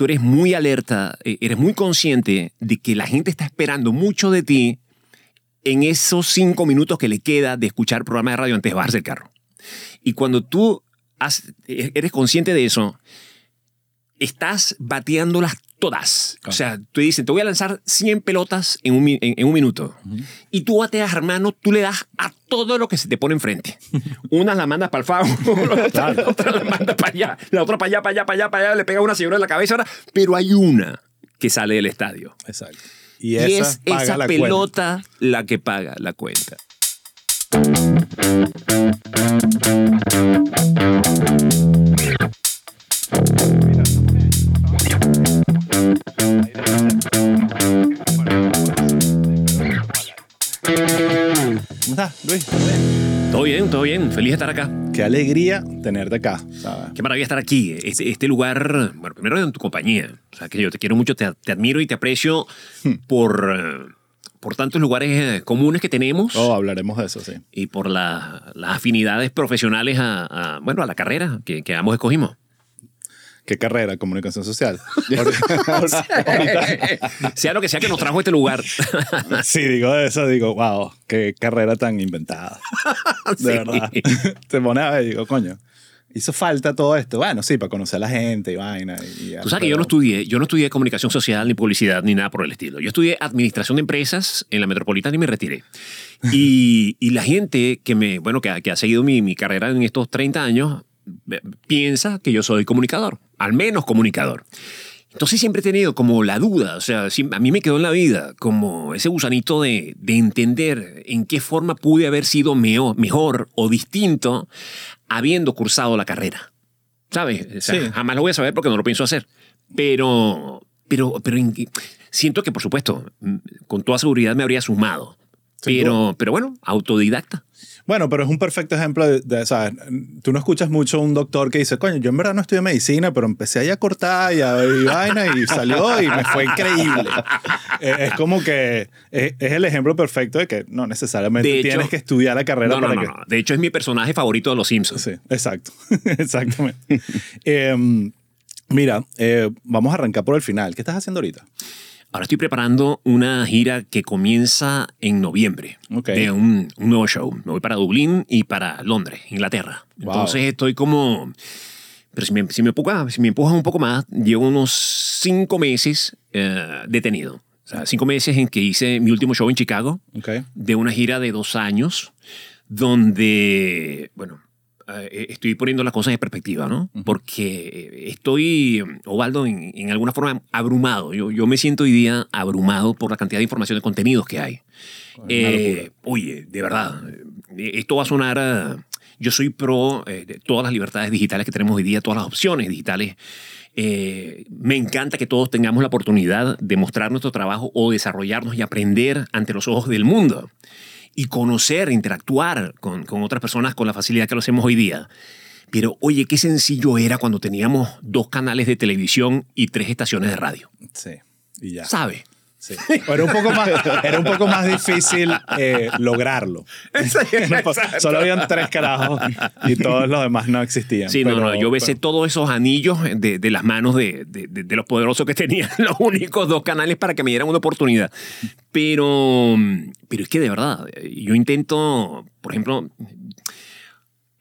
tú eres muy alerta, eh, eres muy consciente de que la gente está esperando mucho de ti en esos cinco minutos que le queda de escuchar programa de radio antes de bajarse el carro. Y cuando tú e-, eres consciente de eso, estás bateándolas todas. O sea, tú dices, te voy a lanzar 100 pelotas en un, en, en un minuto. Y tú bateas, hermano, tú le das a todo lo que se te pone enfrente. Unas la mandas para el favo, la otra, la otra la manda para allá, la otra para allá, para allá, para allá, para allá, le pega una señora en la cabeza ahora, pero hay una que sale del estadio. Exacto. Y, es paga esa la cuenta. pelota la que paga la cuenta. ¿Cómo estás, Luis? Todo bien, todo bien. Feliz de estar acá. Qué alegría tenerte acá. ¿sabes? Qué maravilla estar aquí. Este, este lugar, bueno, primero en tu compañía. O sea, que yo te quiero mucho, te, te admiro y te aprecio por, eh, por tantos lugares eh, comunes que tenemos Oh, hablaremos de eso, sí. y por la- las afinidades profesionales a, a, bueno, a la carrera que, que ambos escogimos. ¿Qué carrera? Comunicación social. Sea lo que sea que nos trajo a este lugar. sí, digo eso, digo, wow, qué carrera tan inventada. De Sí. verdad. Te pones a ver digo, coño, hizo falta todo esto. Bueno, sí, para conocer a la gente y vaina. Y, Tú sabes que yo no estudié, yo no estudié comunicación social, ni publicidad, ni nada por el estilo. Yo estudié administración de empresas en la metropolitana y me retiré. Y, y la gente que me, bueno, que, ha- que ha seguido mi, mi carrera en estos 30 años, piensa que yo soy comunicador, al menos comunicador. Entonces siempre he tenido como la duda, o sea, a mí me quedó en la vida como ese gusanito de, de entender en qué forma pude haber sido meo- mejor o distinto habiendo cursado la carrera. ¿Sabes? O sea, Sí. Jamás lo voy a saber porque no lo pienso hacer. Pero, pero, pero en- siento que, por supuesto, mm, con toda seguridad me habría sumado. Pero, pero bueno, autodidacta. Bueno, pero es un perfecto ejemplo de, de, ¿sabes? Tú no escuchas mucho un doctor que dice, coño, yo en verdad no estudié medicina, pero empecé ahí a cortar y a ver y vaina y salió y me fue increíble. Eh, es como que es, es el ejemplo perfecto de que no necesariamente De hecho- tienes que estudiar la carrera No, no, para no, que... no. De hecho, es mi personaje favorito de Los Simpsons. Sí, exacto. Exactamente. Em, mira, eh, vamos a arrancar por el final. ¿Qué estás haciendo ahorita? Ahora estoy preparando una gira que comienza en noviembre Ok. de un, un nuevo show. Me voy para Dublín y para Londres, Inglaterra. Wow. Entonces estoy como... Pero si me, si me, empuja- si me empujas un poco más, llevo unos cinco meses eh, detenido. O sea, cinco meses en que hice mi último show en Chicago, Ok. de una gira de dos años, donde, bueno, estoy poniendo las cosas en perspectiva, ¿no? Porque estoy, Ovaldo, en, en alguna forma abrumado. Yo, yo me siento hoy día abrumado por la cantidad de información de contenidos que hay. Eh, oye, de verdad, eh, esto va a sonar... a- yo soy pro eh, de todas las libertades digitales que tenemos hoy día, todas las opciones digitales. Eh, me encanta que todos tengamos la oportunidad de mostrar nuestro trabajo o desarrollarnos y aprender ante los ojos del mundo y conocer, interactuar con, con otras personas con la facilidad que lo hacemos hoy día. Pero oye, qué sencillo era cuando teníamos dos canales de televisión y tres estaciones de radio. Sí. Y ya. ¿Sabe? Sí. Era un poco más, era un poco más difícil eh, lograrlo. Solo habían tres carajos y todos los demás no existían. Sí, no, Pero- no, yo besé pero- todos esos anillos de, de las manos de, de- de- de los poderosos que tenían los únicos dos canales para que me dieran una oportunidad. Pero, pero es que de verdad, yo intento, por ejemplo,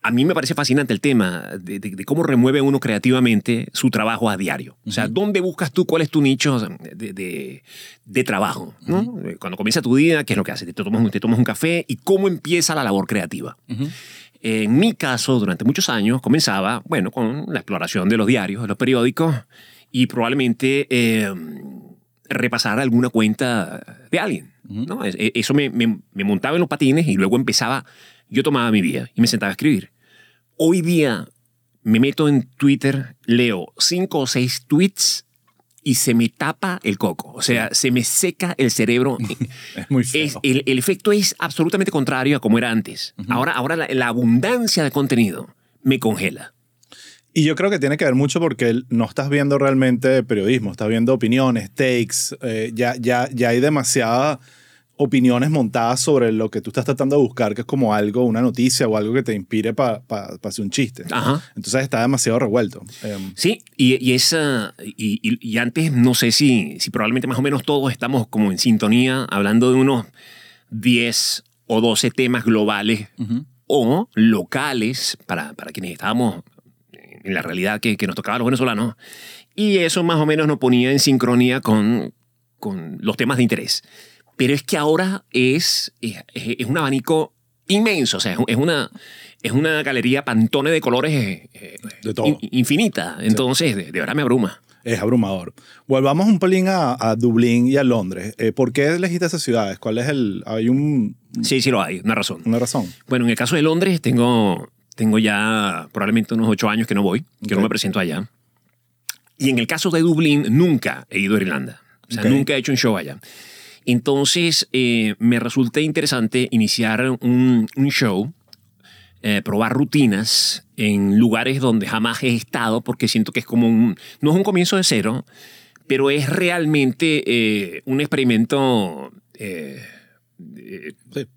a mí me parece fascinante el tema de, de- de cómo remueve uno creativamente su trabajo a diario. O sea, ¿dónde buscas tú cuál es tu nicho de, trabajo? ¿no? Cuando comienza tu día, ¿qué es lo que haces? Te tomas, un- te tomas un café y cómo empieza la labor creativa. En mi caso, durante muchos años, comenzaba, bueno, con la exploración de los diarios, de los periódicos y probablemente eh, repasar alguna cuenta de alguien. ¿no? E- Eso me, me- me montaba en los patines y luego empezaba, yo tomaba mi vida y me sentaba a escribir. Hoy día me meto en Twitter, leo cinco o seis tweets y se me tapa el coco. O sea, se me seca el cerebro. Es muy feo. Es- el, el efecto es absolutamente contrario a como era antes. Ahora, ahora la, la abundancia de contenido me congela. Y yo creo que tiene que ver mucho porque no estás viendo realmente periodismo, estás viendo opiniones, takes, eh, ya, ya, ya hay demasiada opiniones montadas sobre lo que tú estás tratando de buscar, que es como algo, una noticia o algo que te inspire para hacer un chiste. Ajá. Entonces está demasiado revuelto. Em, Sí, y, y, esa, y, y- y antes no sé si, si probablemente más o menos todos estamos como en sintonía hablando de unos 10 o 12 temas globales o locales para, para quienes estábamos en la realidad que, que nos tocaba a los venezolanos. Y eso más o menos nos ponía en sincronía con, con los temas de interés. Pero es que ahora es, es, es un abanico inmenso, o sea, es una, es una galería pantone de colores eh, eh, De todo. in- infinita. Entonces, de, de verdad me abruma. Es abrumador. Volvamos un pelín a, a Dublín y a Londres. Eh, ¿Por qué elegiste esas ciudades? ¿Cuál es el...? Hay un, Sí, sí lo hay, una razón. una razón. Bueno, en el caso de Londres tengo, tengo ya probablemente unos ocho años que no voy, que no Ok. me presento allá. Y en el caso de Dublín nunca he ido a Irlanda. O sea, Ok. nunca he hecho un show allá. Entonces, eh, me resulta interesante iniciar un, show, eh, probar rutinas en lugares donde jamás he estado, porque siento que es como un, no es un comienzo de cero, pero es realmente eh, un experimento eh.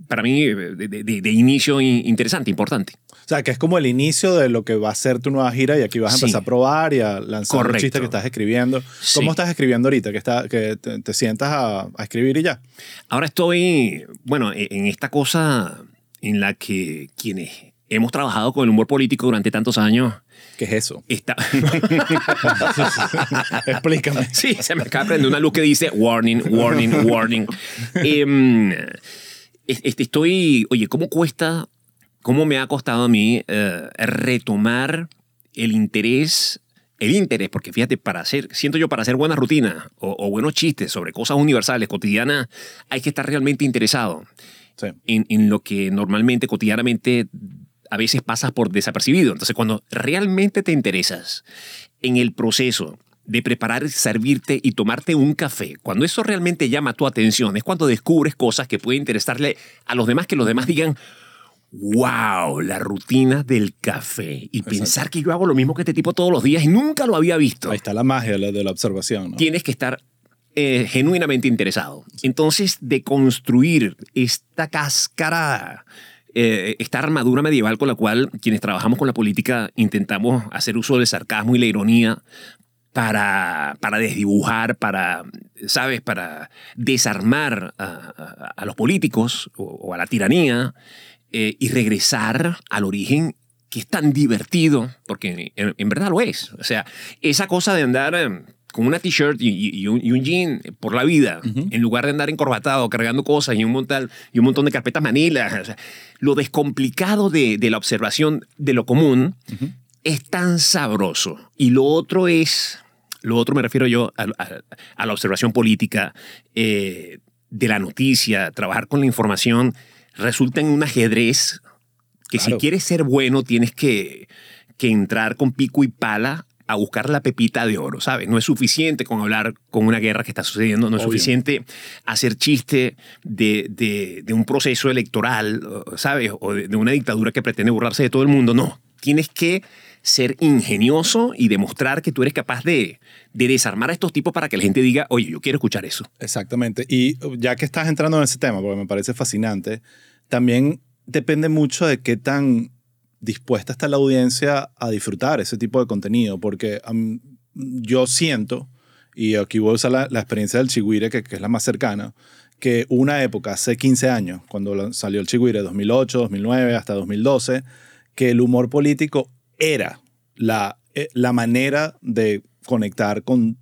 Para mí eh, de, de- de inicio in- interesante, importante. O sea, que es como el inicio de lo que va a ser tu nueva gira y aquí vas a Sí. empezar a probar y a lanzar Correcto. chiste que estás escribiendo. ¿Cómo Sí. estás escribiendo ahorita? Que, está, que te, te sientas a, a escribir y ya. Ahora estoy, bueno, e- en esta cosa en la que quienes hemos trabajado con el humor político durante tantos años, ¿Qué es eso? está... Explícame. Sí, se me acaba de prender una luz que dice warning, warning, warning. Em, es- estoy, oye, ¿cómo cuesta, cómo me ha costado a mí eh, retomar el interés, el interés, porque fíjate, para hacer, siento yo, para hacer buenas rutinas o, o buenos chistes sobre cosas universales, cotidianas, hay que estar realmente interesado Sí. en, en lo que normalmente, cotidianamente, a veces pasas por desapercibido. Entonces, cuando realmente te interesas en el proceso de preparar, servirte y tomarte un café, cuando eso realmente llama tu atención, es cuando descubres cosas que pueden interesarle a los demás, que los demás digan, wow, la rutina del café. Y pensar que yo hago lo mismo que este tipo todos los días y nunca lo había visto Ahí está la magia de la, de la observación. ¿no? tienes que estar eh, genuinamente interesado. Entonces, de construir esta cáscara, eh, esta armadura medieval con la cual quienes trabajamos con la política intentamos hacer uso del sarcasmo y la ironía para, para desdibujar, para, ¿sabes? Para desarmar a, los políticos o, a la tiranía eh, y regresar al origen que es tan divertido, porque en, verdad lo es. O sea, esa cosa de andar eh, con una t-shirt y, y- y un, y un jean por la vida, en lugar de andar encorbatado, cargando cosas y un montón, y un montón de carpetas manilas. O sea, lo descomplicado de, de la observación de lo común es tan sabroso. Y lo otro es, lo otro me refiero yo a, a- a la observación política eh, de la noticia, trabajar con la información, resulta en un ajedrez que Claro. si quieres ser bueno tienes que, que entrar con pico y pala a buscar la pepita de oro, ¿sabes? No es suficiente con hablar con una guerra que está sucediendo, no es Obvio. suficiente hacer chiste de, de- de un proceso electoral, ¿sabes? O de, de una dictadura que pretende burlarse de todo el mundo, no. Tienes que ser ingenioso y demostrar que tú eres capaz de, de desarmar a estos tipos para que la gente diga, oye, yo quiero escuchar eso. Exactamente. Y ya que estás entrando en ese tema, porque me parece fascinante, también depende mucho de qué tan dispuesta está la audiencia a disfrutar ese tipo de contenido, porque am, yo siento, y aquí voy a usar la, la experiencia del Chigüire, que, que es la más cercana, que una época, hace 15 años, cuando salió el Chigüire, 2008, 2009, hasta 2012, que el humor político era la, eh, la manera de conectar con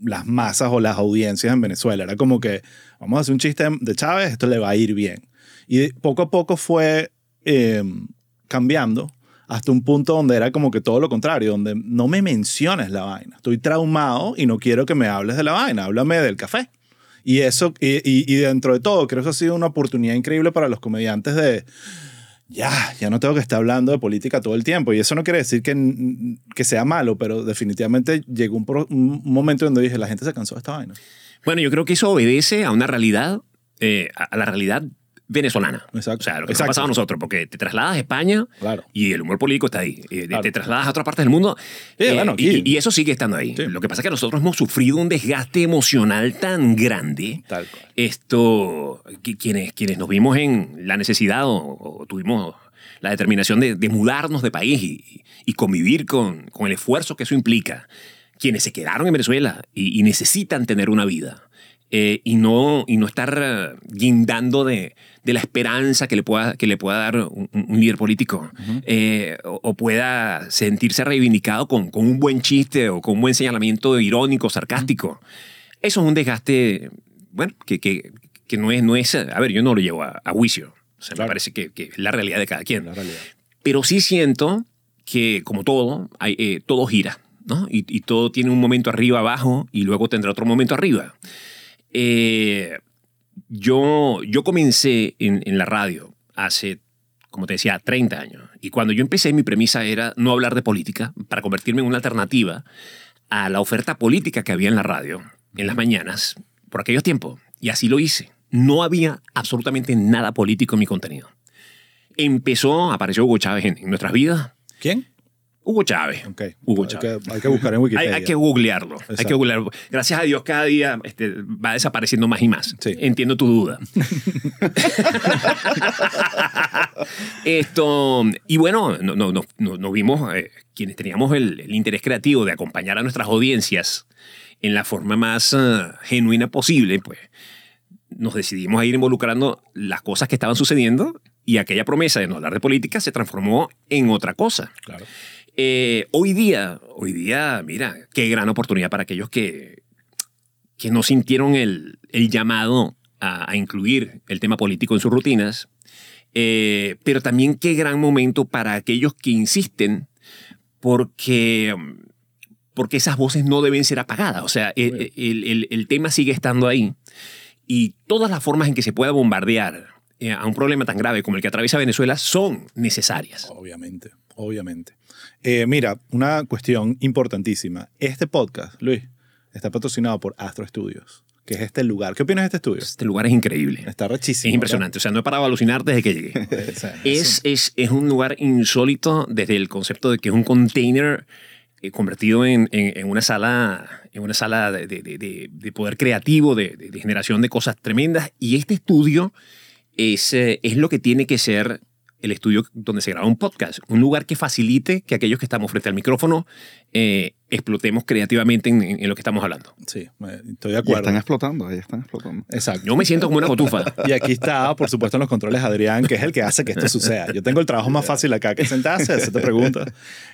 las masas o las audiencias en Venezuela. Era como que vamos a hacer un chiste de Chávez, esto le va a ir bien. Y poco a poco fue eh, cambiando hasta un punto donde era como que todo lo contrario, donde no me menciones la vaina. Estoy traumado y no quiero que me hables de la vaina, háblame del café. Y eso, y, y- y dentro de todo, creo que eso ha sido una oportunidad increíble para los comediantes de, ya, ya no tengo que estar hablando de política todo el tiempo. Y eso no quiere decir que, que sea malo, pero definitivamente llegó un, pro- un momento donde dije, la gente se cansó de esta vaina. Bueno, yo creo que eso obedece a una realidad, eh, a la realidad venezolana. Exacto. O sea, lo que nos ha pasado a nosotros, porque te trasladas a España Claro. y el humor político está ahí. Eh, Claro. Te trasladas a otras partes del mundo Sí, eh, bueno, y, y eso sigue estando ahí. Sí. Lo que pasa es que nosotros hemos sufrido un desgaste emocional tan grande. Tal cual. Esto, quienes, quienes nos vimos en la necesidad o, o tuvimos la determinación de, de mudarnos de país y, y convivir con, con el esfuerzo que eso implica, quienes se quedaron en Venezuela y, y necesitan tener una vida eh, y, no, y no estar eh, guindando de, de la esperanza que le pueda, que le pueda dar un, un líder político eh, o, o pueda sentirse reivindicado con, con un buen chiste o con un buen señalamiento irónico, sarcástico. Eso es un desgaste, bueno, que, que, que no, es, no es, a ver, yo no lo llevo a, a juicio. O sea, Claro. me parece que, que es la realidad de cada quien. La realidad. Pero sí siento que, como todo, hay, eh, todo gira, ¿no? Y, y todo tiene un momento arriba, abajo, y luego tendrá otro momento arriba. Eh, yo, yo comencé en, la radio hace, como te decía, 30 años. Y cuando yo empecé, mi premisa era no hablar de política para convertirme en una alternativa a la oferta política que había en la radio en las mañanas por aquellos tiempos. Y así lo hice. No había absolutamente nada político en mi contenido. Empezó, apareció Hugo Chávez en, en nuestras vidas. ¿Quién? Hugo Chávez. Ok. Hugo hay, Chávez. que, hay que buscar en Wikipedia. hay que googlearlo. Hay que googlearlo. Gracias a Dios, cada día este, va desapareciendo más y más. Sí. Entiendo tu duda. Esto, y bueno, no, no, no, no- nos vimos eh, quienes teníamos el, el interés creativo de acompañar a nuestras audiencias en la forma más eh, genuina posible, pues nos decidimos a ir involucrando las cosas que estaban sucediendo y aquella promesa de no hablar de política se transformó en otra cosa. Claro. Eh, hoy día, hoy día, mira, qué gran oportunidad para aquellos que, que no sintieron el, el llamado a, a incluir el tema político en sus rutinas, Eh, pero también qué gran momento para aquellos que insisten porque, porque esas voces no deben ser apagadas. O sea, el, el- el- el tema sigue estando ahí y todas las formas en que se pueda bombardear eh, a un problema tan grave como el que atraviesa Venezuela son necesarias. Obviamente, obviamente. Eh, mira, una cuestión importantísima. Este podcast, Luis, está patrocinado por Astro Studios, que es este lugar. ¿Qué opinas de este estudio? Este lugar es increíble. Está rechísimo. Es impresionante. O sea, no he parado de alucinar desde que llegué. es, es, es un lugar insólito desde el concepto de que es un container eh, convertido en, en- en una sala, en una sala de, de- de- de- de poder creativo, de generación de cosas tremendas. Y este estudio es, eh, es lo que tiene que ser el estudio donde se graba un podcast. Un lugar que facilite que aquellos que estamos frente al micrófono eh, explotemos creativamente en, en- en lo que estamos hablando. Sí, estoy de Y acuerdo. están explotando, ahí están explotando. Exacto. Yo me siento como una cotufa. Y aquí está, por supuesto, en los controles Adrián, que es el que hace que esto suceda. Yo tengo el trabajo más fácil acá que sentarse, hacerte preguntas.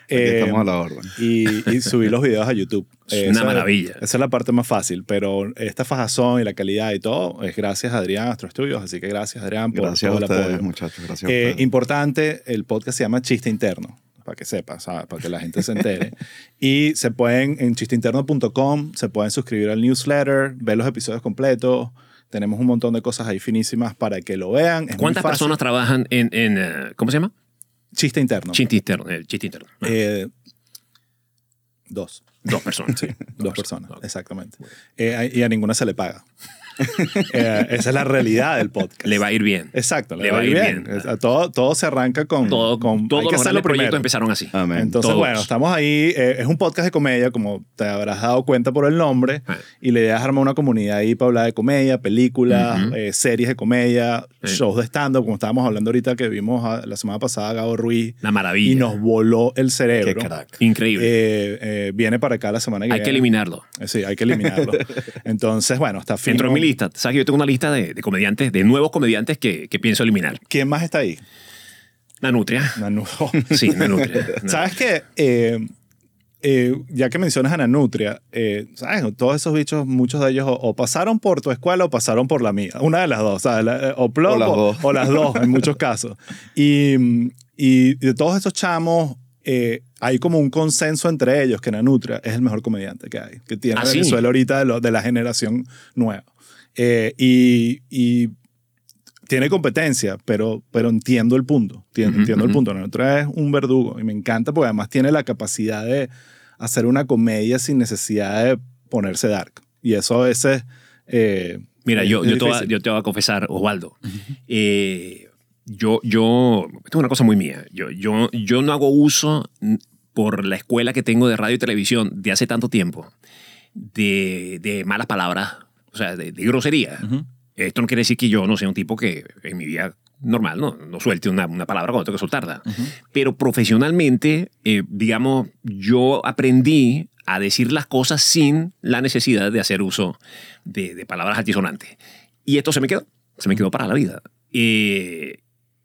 Eh, estamos a la orden. y, y subir los videos a YouTube. Es Eh, una esa- maravilla. Esa es la parte más fácil, pero esta fajazón y la calidad y todo es gracias a Adrián Astro Estudios, así que gracias Adrián por Gracias a todo el ustedes, apoyo. muchachos. Gracias a Eh, importante, el podcast se llama Chiste Interno, para que sepas, ¿sabes? para que la gente se entere. y se pueden, en chisteinterno.com, se pueden suscribir al newsletter, ver los episodios completos. Tenemos un montón de cosas ahí finísimas para que lo vean. Es muy ¿Cuántas fácil. personas trabajan en, en, eh, ¿cómo se llama? Chiste Interno. Chiste interno. el chiste interno. Eh, dos. Dos personas. Sí, dos personas, Ok. exactamente. Eh, y a ninguna se le paga. Eh, esa es la realidad del podcast. Le va a ir bien. Exacto, le, va a ir bien. Todo, todo se arranca con... Todo, con todos hay que los grandes proyectos empezaron así. Amén. Entonces, Todos. bueno, estamos ahí. eh, es un podcast de comedia, como te habrás dado cuenta por el nombre. Ah. Y la idea es armar una comunidad ahí para hablar de comedia, películas, eh, series de comedia, shows de stand-up, como estábamos hablando ahorita que vimos a- la semana pasada a Gabo Ruiz. Una maravilla. Y nos voló el cerebro. Qué crack. Increíble. Viene para acá la semana que Hay que viene. eliminarlo. Eh, Sí, hay que eliminarlo. Entonces, bueno, está fino. Entró en mi lista. ¿Sabes que yo tengo una lista de, de comediantes, de nuevos comediantes que, que pienso eliminar? ¿Quién más está ahí? Nanutria. Nanu. Sí, Nanutria. ¿Sabes qué? Eh, eh, ya que mencionas a Nanutria, eh, ¿sabes? Todos esos bichos, muchos de ellos o, o pasaron por tu escuela o pasaron por la mía. Una de las dos, ¿sabes? La- eh, o, plomo, O las dos. o las dos, en muchos casos. Y, y de todos esos chamos, eh, hay como un consenso entre ellos que Nanutria es el mejor comediante que hay, que tiene ¿Ah, sí? Venezuela ahorita de, lo- de la generación nueva. Eh, y, y tiene competencia, pero, pero entiendo el punto. Entiendo, Ujú, entiendo el ujú. punto. Nanutria es un verdugo y me encanta porque además tiene la capacidad de hacer una comedia sin necesidad de ponerse dark. Y eso a veces... eh, Mira, yo, Es yo, te voy a, yo te voy a confesar, Osvaldo. eh, yo, yo, esto es una cosa muy mía. Yo, yo, yo no hago uso por la escuela que tengo de radio y televisión de hace tanto tiempo de, de malas palabras, o sea, de, de grosería. Esto no quiere decir que yo no sea un tipo que en mi vida normal no, no suelte una, una palabra cuando tengo que soltarla. Pero profesionalmente, eh, digamos, yo aprendí a decir las cosas sin la necesidad de hacer uso de, de palabras altisonantes. Y esto se me quedó, se me quedó para la vida. Eh,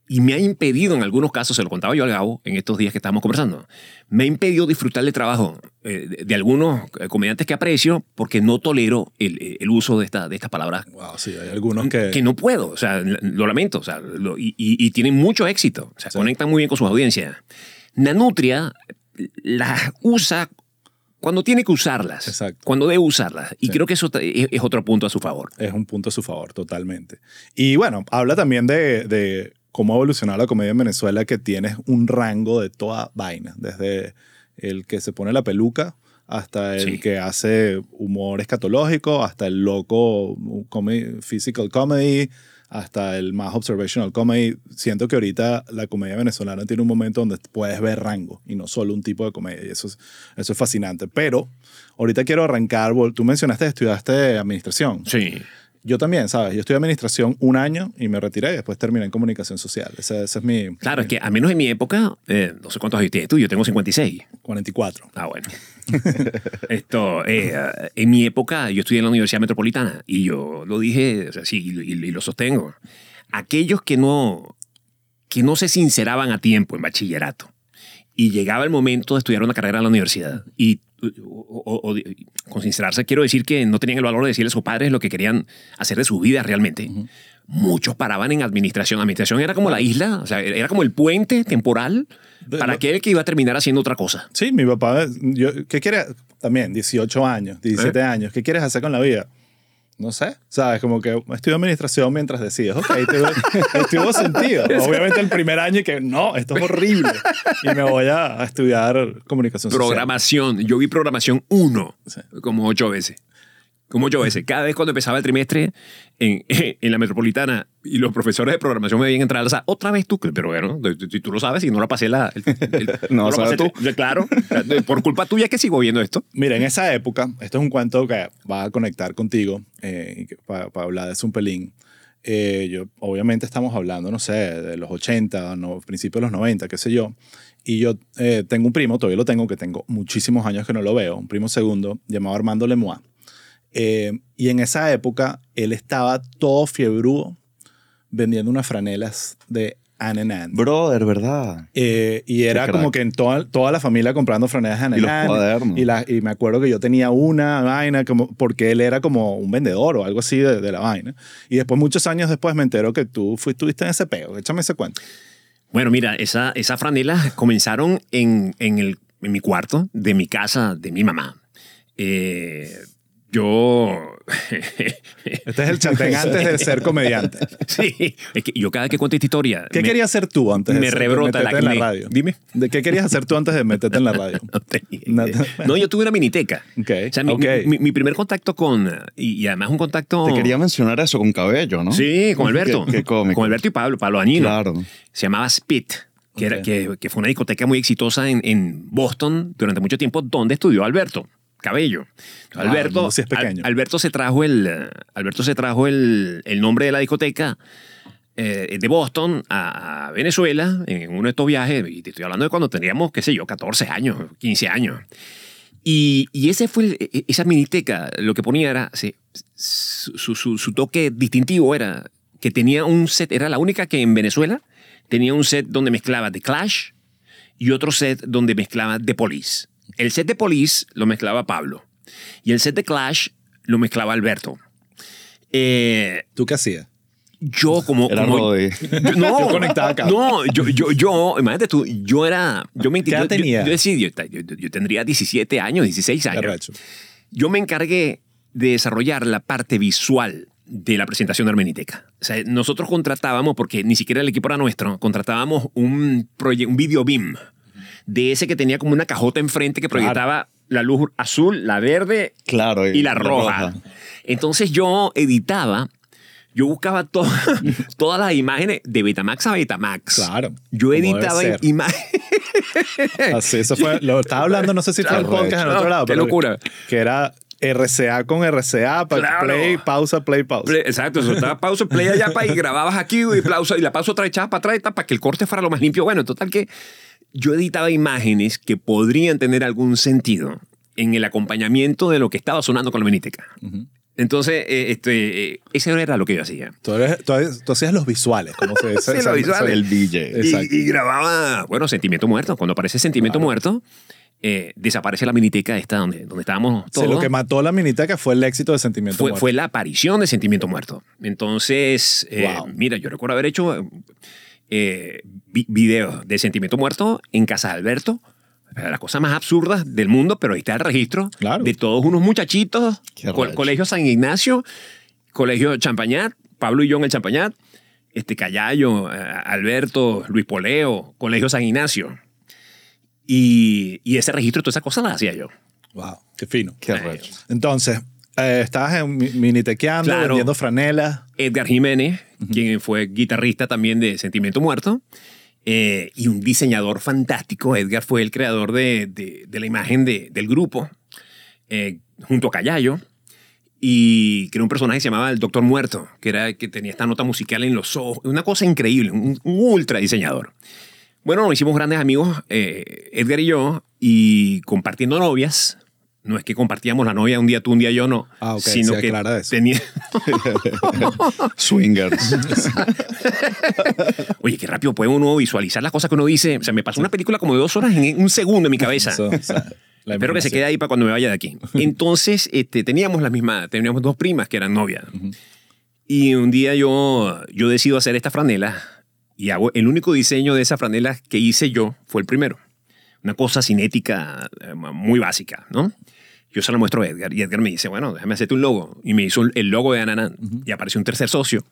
y me ha impedido en algunos casos, se lo contaba yo al Gabo en estos días que estábamos conversando, me ha impedido disfrutar del trabajo eh, de, de algunos eh, comediantes que aprecio porque no tolero el, el uso de, esta, de estas palabras Wow, sí, hay algunos que... que no puedo, o sea, lo lamento, o sea, lo- y, y- y tienen mucho éxito, o sea, Sí. conectan muy bien con sus audiencias. Nanutria las usa cuando tiene que usarlas, Exacto. cuando debe usarlas, y Sí. creo que eso es, es otro punto a su favor. es un punto a su favor, totalmente. Y bueno, habla también de, de cómo ha evolucionado la comedia en Venezuela, que tienes un rango de toda vaina, desde el que se pone la peluca hasta el Sí. que hace humor escatológico, hasta el loco comedy, physical comedy, hasta el más observational comedy. Siento que ahorita la comedia venezolana tiene un momento donde puedes ver rango y no solo un tipo de comedia. Y eso es, eso es fascinante. Pero ahorita quiero arrancar. Tú mencionaste que estudiaste administración. Sí. Yo también, ¿sabes? Yo estudié administración un año y me retiré y después terminé en comunicación social. Ese, ese es mi Claro, es que a menos en mi época, eh, no sé cuántos años tienes tú, yo tengo 56. 44. Ah, bueno. Esto, eh, en mi época, yo estudié en la Universidad Metropolitana y yo lo dije, o sea, sí, y, y- y lo sostengo. Aquellos que no, que no se sinceraban a tiempo en bachillerato y llegaba el momento de estudiar una carrera en la universidad y o- o- o- con sincerarse quiero decir que no tenían el valor de decirle a sus padres lo que querían hacer de sus vidas realmente. Muchos paraban en administración. Administración era como la isla, o sea, era como el puente temporal De- para lo- aquel que iba a terminar haciendo otra cosa. Sí, mi papá, yo, ¿qué quiere? También, 18 años, 17 años. ¿Qué quieres hacer con la vida? No sé, ¿sabes? Como que estudio administración mientras decides. Ok, tuvo, tuvo sentido. Obviamente el primer año y que no, esto es horrible. Y me voy a, estudiar comunicación social. Programación. Yo vi programación 1 Sí. como ocho veces. Como ocho veces. Cada vez cuando empezaba el trimestre en, en la metropolitana y los profesores de programación me veían entrar a la sala, otra vez tú, pero bueno, si tú lo sabes y no la pasé la... el- el- No, lo sabes pasé- tú. Claro. Por culpa tuya es que sigo viendo esto. Mira, en esa época, esto es un cuento que va a conectar contigo eh, para hablar de eso un pelín. Eh, yo, obviamente estamos hablando, no sé, de los 80, no, principios de los 90, qué sé yo. Y yo eh, tengo un primo, todavía lo tengo, que tengo muchísimos años que no lo veo, un primo segundo, llamado Armando Lemois. Eh, y en esa época, él estaba todo fiebrudo vendiendo unas franelas de Anne and Anne. Brother, ¿verdad? Eh, y era como que en toda, toda la familia comprando franelas de Y los Anne. cuadernos. Y, la- y me acuerdo que yo tenía una vaina como, porque él era como un vendedor o algo así de, de la vaina. Y después, muchos años después, me entero que tú fuiste, estuviste en ese peo. Échame ese cuento. Bueno, mira, esa, esas franelas comenzaron en, en, el, en mi cuarto de mi casa, de mi mamá. Eh, yo... Este es el chatén antes de ser comediante. sí, es que yo cada vez que cuento esta historia... ¿Qué me- querías hacer tú antes de, me ser- rebrota meterte en la radio? Dime. ¿De qué querías hacer tú antes de meterte en la radio? No, tenía No, idea. No, yo tuve una miniteca. Ok, O sea, mi, ok. mi- mi primer contacto con... Y, y además un contacto... Te quería mencionar eso con cabello, ¿no? Sí, con Alberto. Qué, qué cómico. Con Alberto y Pablo, Pablo Añino. Claro. Se llamaba Spit, que, era, que, que fue una discoteca muy exitosa en, en Boston durante mucho tiempo, donde estudió Alberto Cabello. Ah, Alberto, mundo sí es pequeño. Al- Alberto se trajo el, Alberto se trajo el, el nombre de la discoteca eh, de Boston a, a Venezuela en uno de estos viajes, y te estoy hablando de cuando teníamos, qué sé yo, 14 años, 15 años. Y, y ese fue el- e- esa miniteca, lo que ponía era, sí, su, su- su- su toque distintivo era que tenía un set, era la única que en Venezuela tenía un set donde mezclaba The Clash y otro set donde mezclaba The Police. El set de Police lo mezclaba Pablo y el set de Clash lo mezclaba Alberto. Eh, ¿Tú qué hacías? yo como... Era como- Roddy. yo- no, Yo conectaba acá. No, yo, yo, yo, imagínate tú, yo era, yo me ¿Qué edad tenía? Yo, yo, yo- yo tendría 17 años, 16 Qué años. arrecho. Yo me encargué de desarrollar la parte visual de la presentación de Armeniteca. O sea, nosotros contratábamos, porque ni siquiera el equipo era nuestro, contratábamos un, proye- un video beam de ese que tenía como una cajota enfrente que proyectaba la luz azul, la verde Claro. y la roja. Entonces yo editaba yo buscaba to- todas las imágenes de Betamax a Betamax. Claro, Yo editaba imágenes. Así, eso fue, lo estaba hablando, no sé si fue el Claro, podcast en otro lado. qué pero locura. Que era RCA con RCA, para Claro. play, pausa, play, pausa. Play- Exacto, soltaba pausa, play allá para y grababas aquí y, pausa, y la pausa otra echada para atrás y para que el corte fuera lo más limpio. Bueno, total que yo editaba imágenes que podrían tener algún sentido en el acompañamiento de lo que estaba sonando con la miniteca. Entonces, eh, este, eh, ese era lo que yo hacía. Tú, eres- tú, tú hacías los visuales, como se dice. Sí, los visuales. El DJ. Y, grababa, bueno, Sentimiento Muerto. Cuando aparece Sentimiento Muerto, eh, desaparece la miniteca esta donde, donde estábamos Sí, todos. lo que mató la miniteca fue el éxito de Sentimiento fue, Muerto. fue la aparición de Sentimiento Muerto. Entonces, eh, Wow. mira, yo recuerdo haber hecho eh, vi- videos de Sentimiento Muerto en Casa de Alberto. Las cosas más absurdas del mundo, pero ahí está el registro Claro. de todos unos muchachitos. Co- colegio San Ignacio, Colegio Champañat, Pablo y yo en el Champañat, este Callayo, eh, Alberto, Luis Poleo, Colegio San Ignacio. Y, y ese registro, todas esas cosas las hacía yo. Wow, qué fino. Qué. Entonces, eh, estabas en mi- minitequeando, Claro. vendiendo franelas. Edgar Jiménez, quien fue guitarrista también de Sentimiento Muerto, eh, y un diseñador fantástico. Edgar fue el creador de, de- de la imagen de- del grupo, eh, junto a Callayo, y creó un personaje que se llamaba el Doctor Muerto, que, era, que tenía esta nota musical en los ojos. Una cosa increíble, un, un ultra diseñador. Bueno, nos hicimos grandes amigos, eh, Edgar y yo, y compartiendo novias. No es que compartíamos la novia un día tú, un día yo, no. Ah, sino que eso. tenía... Swingers. Oye, qué rápido puede uno visualizar las cosas que uno dice. O sea, me pasó una película como de dos horas en un segundo en mi cabeza. Eso, o sea, la Espero que se quede ahí para cuando me vaya de aquí. Entonces, este, teníamos la misma, teníamos dos primas que eran novias. Y un día yo, yo decido hacer esta franela y hago el único diseño de esa franela que hice yo fue el primero. Una cosa cinética eh, muy básica, ¿no? Yo se lo muestro a Edgar y Edgar me dice, bueno, déjame hacerte un logo. Y me hizo el logo de Ananan y apareció un tercer socio.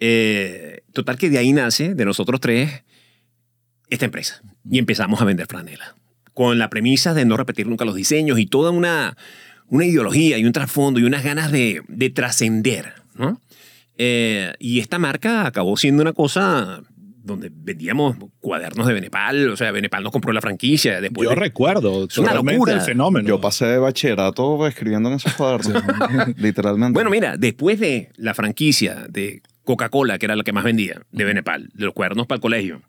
Eh, total que de ahí nace, de nosotros tres, esta empresa. Y empezamos a vender franela. Con la premisa de no repetir nunca los diseños y toda una, una ideología y un trasfondo y unas ganas de, de trascender, ¿no? Eh, y esta marca acabó siendo una cosa donde vendíamos cuadernos de Benepal, o sea, Benepal nos compró la franquicia. Después Yo de- recuerdo Es una locura. el fenómeno. Yo pasé de bachillerato escribiendo en esos cuadernos. Literalmente. Bueno, mira, después de la franquicia de Coca-Cola, que era la que más vendía, de Benepal, de los cuadernos para el colegio,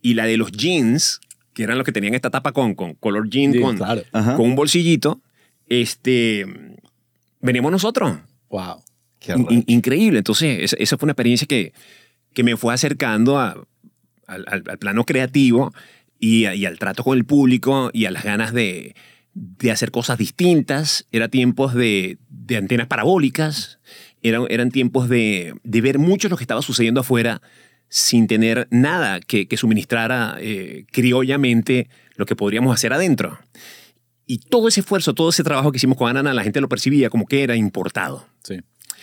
y la de los jeans, que eran los que tenían esta tapa con, con color jean, Sí, con, claro. Con un bolsillito, este, veníamos nosotros. Wow. Qué In- increíble. Entonces, esa, esa fue una experiencia que, que me fue acercando al, plano creativo y, al trato con el público y a las ganas de, hacer cosas distintas. Era tiempos de, antenas parabólicas, eran, tiempos de, de ver mucho lo que estaba sucediendo afuera sin tener nada que, que suministrara eh, criollamente lo que podríamos hacer adentro. Y todo ese esfuerzo, todo ese trabajo que hicimos con Anana, la gente lo percibía como que era importado. Sí.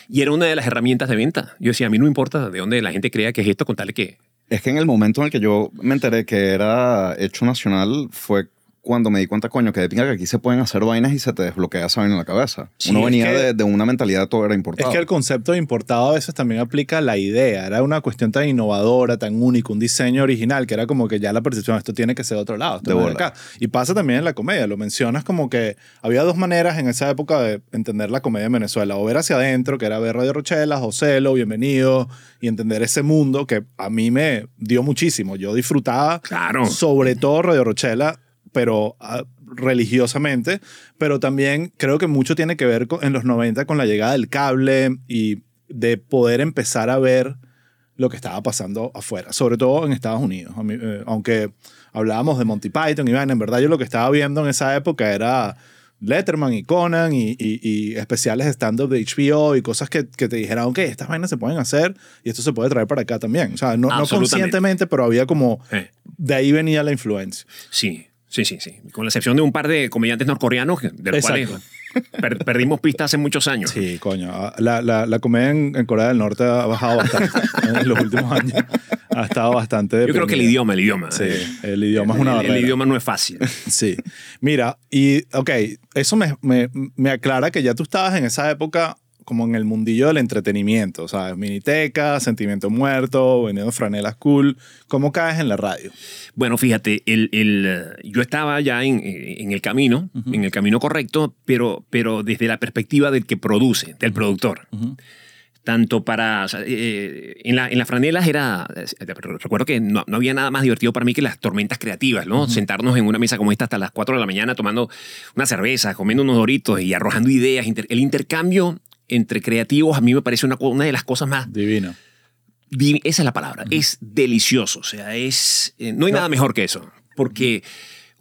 Y era una de las herramientas de venta. Yo decía, a mí no me importa de dónde la gente crea que es esto, con tal que... Es que en el momento en el que yo me enteré que era hecho nacional fue cuando me di cuenta, coño, que de pinga que aquí se pueden hacer vainas y se te desbloquea esa vaina en la cabeza. Sí, Uno es venía que- de, de una mentalidad todo era Es importado. que el concepto de importado a veces también aplica a la idea. Era una cuestión tan innovadora, tan única, un diseño original, que era como que ya la percepción, esto tiene que ser de otro lado. esto De es acá. Y pasa también en la comedia. Lo mencionas como que había dos maneras en esa época de entender la comedia en Venezuela. O ver hacia adentro, que era ver Radio Rochela, Joselo, Bienvenido, y entender ese mundo que a mí me dio muchísimo. Yo disfrutaba Claro. sobre todo Radio Rochela, pero ah, religiosamente, pero también creo que mucho tiene que ver con- en los 90 con la llegada del cable y de poder empezar a ver lo que estaba pasando afuera, sobre todo en Estados Unidos. Mí, eh, aunque hablábamos de Monty Python y en verdad yo lo que estaba viendo en esa época era Letterman y Conan y, y- y especiales de stand-up de HBO y cosas que, que te dijeran, ok, estas vainas se pueden hacer y esto se puede traer para acá también. O sea, no, no conscientemente, pero había como, de ahí venía la influencia. sí, sí, sí, sí. Con la excepción de un par de comediantes norcoreanos, de los Exacto. cuales per- perdimos pistas hace muchos años. Sí, coño. ah, La, la, la comedia en, en Corea del Norte ha bajado bastante en los últimos años. Ha estado bastante. Yo creo que el idioma, el idioma. Sí, el idioma es una el- barrera. El idioma no es fácil. Sí. Mira, y ok, eso me, me, me aclara que ya tú estabas en esa época como en el mundillo del entretenimiento, ¿sabes? Miniteca, Sentimiento Muerto, vendiendo franelas cool. ¿Cómo caes en la radio? Bueno, fíjate, el, el, eh, yo estaba ya en, en el camino, en el camino correcto, pero, pero desde la perspectiva del que produce, del productor. Tanto para. o sea, eh, en, la, en las franelas era. eh, Recuerdo que no, no había nada más divertido para mí que las tormentas creativas, ¿no? Sentarnos en una mesa como esta hasta las 4 de la mañana tomando una cerveza, comiendo unos doritos y arrojando ideas. El intercambio entre creativos a mí me parece una, una de las cosas más Divino. Divi- Esa es la palabra. Es delicioso. O sea, es. eh, no hay nada mejor que eso. Porque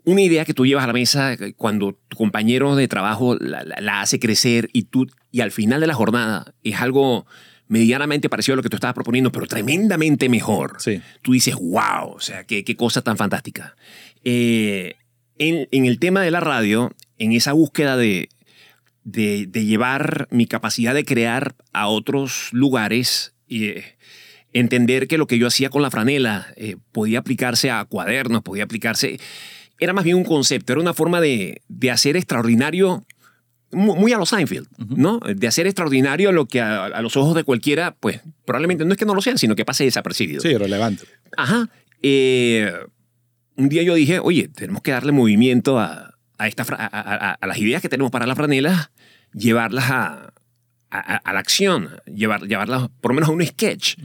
una idea que tú llevas a la mesa eh, cuando tu compañero de trabajo la, la- la hace crecer y tú. Y al final de la jornada es algo medianamente parecido a lo que tú estabas proponiendo, pero tremendamente mejor. Sí. Tú dices, wow, o sea, qué, qué cosa tan fantástica. Eh, en, en el tema de la radio, en esa búsqueda de, de, de llevar mi capacidad de crear a otros lugares y eh, entender que lo que yo hacía con la franela eh, podía aplicarse a cuadernos, podía aplicarse... Era más bien un concepto, era una forma de, de hacer extraordinario, mu- muy a los Seinfeld, ¿no? De hacer extraordinario lo que a, a los ojos de cualquiera, pues probablemente no es que no lo sean, sino que pase desapercibido. Sí, relevante. Ajá. Eh, un día yo dije, oye, tenemos que darle movimiento a, a, esta, a, a- a- a las ideas que tenemos para la franela, llevarlas a, a- a- a la acción, llevar, llevarlas por lo menos a un sketch.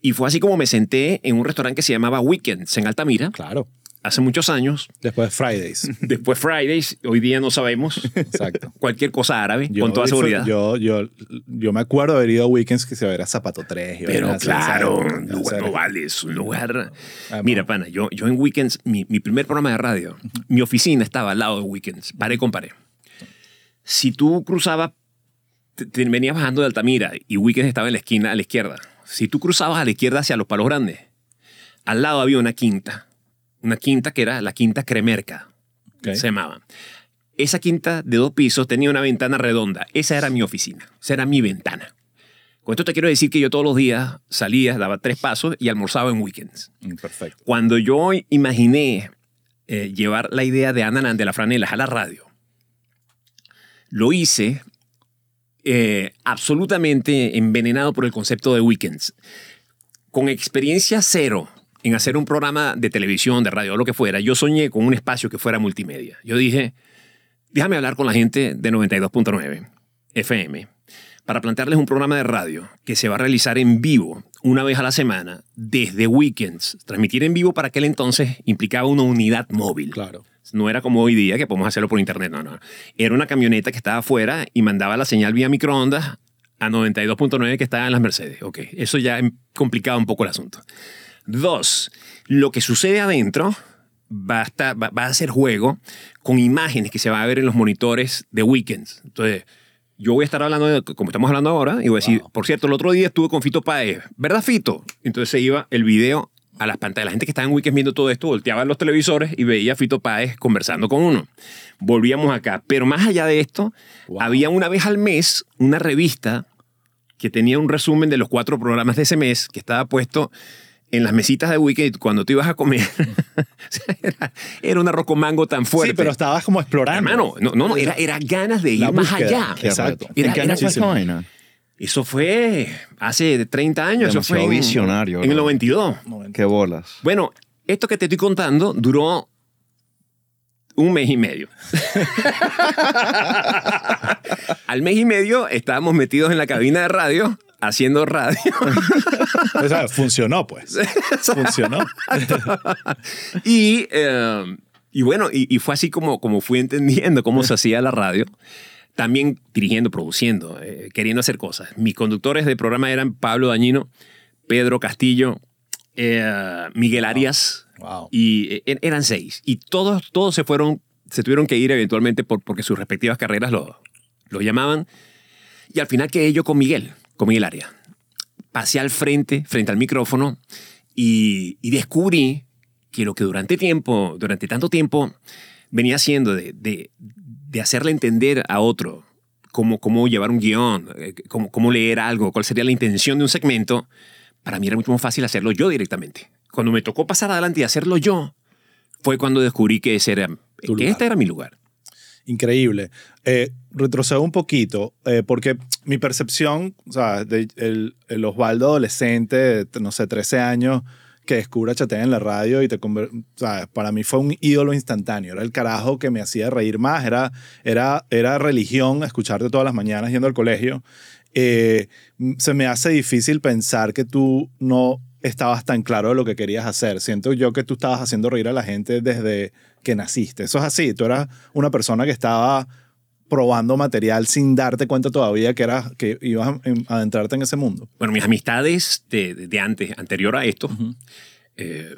Y fue así como me senté en un restaurante que se llamaba Weekends en Altamira, Claro. Hace muchos años. Después Fridays. Después Fridays, hoy día no sabemos. Exacto. Cualquier cosa árabe, Yo con toda seguridad. Yo, yo, yo me acuerdo haber ido a Weekends que se verá Zapato 3. y Pero claro, lugar no vale, es un lugar. Ah, Mira, pana, yo, yo en Weekends, mi, mi primer programa de radio, mi oficina estaba al lado de Weekends, paré con paré. Si tú cruzabas, te, te venías bajando de Altamira y Weekends estaba en la esquina a la izquierda. Si tú cruzabas a la izquierda hacia los palos grandes, al lado había una quinta. Una quinta que era la quinta Cremerca, Ok. se llamaba. Esa quinta de dos pisos tenía una ventana redonda. Esa era mi oficina. Esa era mi ventana. Con esto te quiero decir que yo todos los días salía, daba tres pasos y almorzaba en weekends. Mm, Perfecto. Cuando yo imaginé eh, llevar la idea de Ananan de las franelas a la radio, lo hice eh, absolutamente envenenado por el concepto de weekends. Con experiencia cero en hacer un programa de televisión, de radio, o lo que fuera, yo soñé con un espacio que fuera multimedia. Yo dije, déjame hablar con la gente de 92.9 FM para plantearles un programa de radio que se va a realizar en vivo una vez a la semana desde weekends. Transmitir en vivo para aquel entonces implicaba una unidad móvil. Claro. No era como hoy día que podemos hacerlo por internet, no, no. Era una camioneta que estaba afuera y mandaba la señal vía microondas a 92.9 que estaba en las Mercedes. Ok, eso ya complicaba un poco el asunto. Dos, lo que sucede adentro va a, estar- va, va a ser juego con imágenes que se van a ver en los monitores de weekends. Entonces, yo voy a estar hablando, de, como estamos hablando ahora, y voy a decir, Wow. por cierto, el otro día estuve con Fito Páez, ¿verdad, Fito? Entonces se iba el video a las pantallas. La gente que estaba en weekends viendo todo esto volteaba los televisores y veía a Fito Páez conversando con uno. Volvíamos acá. Pero más allá de esto, Wow. había una vez al mes una revista que tenía un resumen de los cuatro programas de ese mes que estaba puesto en las mesitas de weekend cuando tú ibas a comer. Era, era un arroz con mango tan fuerte. Sí, pero estabas como explorando. Hermano, no, no, no, era, era ganas de ir La más búsqueda. allá. Exacto. Era- ¿En qué año era- vaina? Eso fue hace 30 años. Eso fue Demasiado en- visionario, En el bro. 92. Qué bolas. Bueno, esto que te estoy contando duró un mes y medio. Al mes y medio estábamos metidos en la cabina de radio haciendo radio. O sea, funcionó, pues. funcionó. y, eh, y bueno, y, y fue así como, como fui entendiendo cómo se hacía la radio. También dirigiendo, produciendo, eh, queriendo hacer cosas. Mis conductores de programa eran Pablo Dañino, Pedro Castillo, eh, Miguel Arias, Wow. y eh, eran seis. Y todos, todos se fueron, se tuvieron que ir eventualmente por, porque sus respectivas carreras lo, lo llamaban. Y al final quedé yo con Miguel, con Miguel Arias. Pasé al frente, frente al micrófono, y, y descubrí que lo que durante tiempo, durante tanto tiempo, venía haciendo de, de, de hacerle entender a otro cómo, cómo llevar un guion, eh, cómo, cómo leer algo, cuál sería la intención de un segmento, para mí era mucho más fácil hacerlo yo directamente. Cuando me tocó pasar adelante y hacerlo yo, fue cuando descubrí que, ese era, que este era mi lugar. Increíble. Eh, retrocedo un poquito, eh, porque mi percepción, o sea, de el, el Osvaldo adolescente, no sé, 13 años, que descubre a Chatea en la radio y te o sea, para mí fue un ídolo instantáneo. Era el carajo que me hacía reír más. Era, era, era religión escucharte todas las mañanas yendo al colegio. Eh, se me hace difícil pensar que tú no estabas tan claro de lo que querías hacer. Siento yo que tú estabas haciendo reír a la gente desde que naciste. Eso es así. Tú eras una persona que estaba probando material sin darte cuenta todavía que, eras, que ibas a, a adentrarte en ese mundo. Bueno, mis amistades de, de antes, anterior a esto, eh,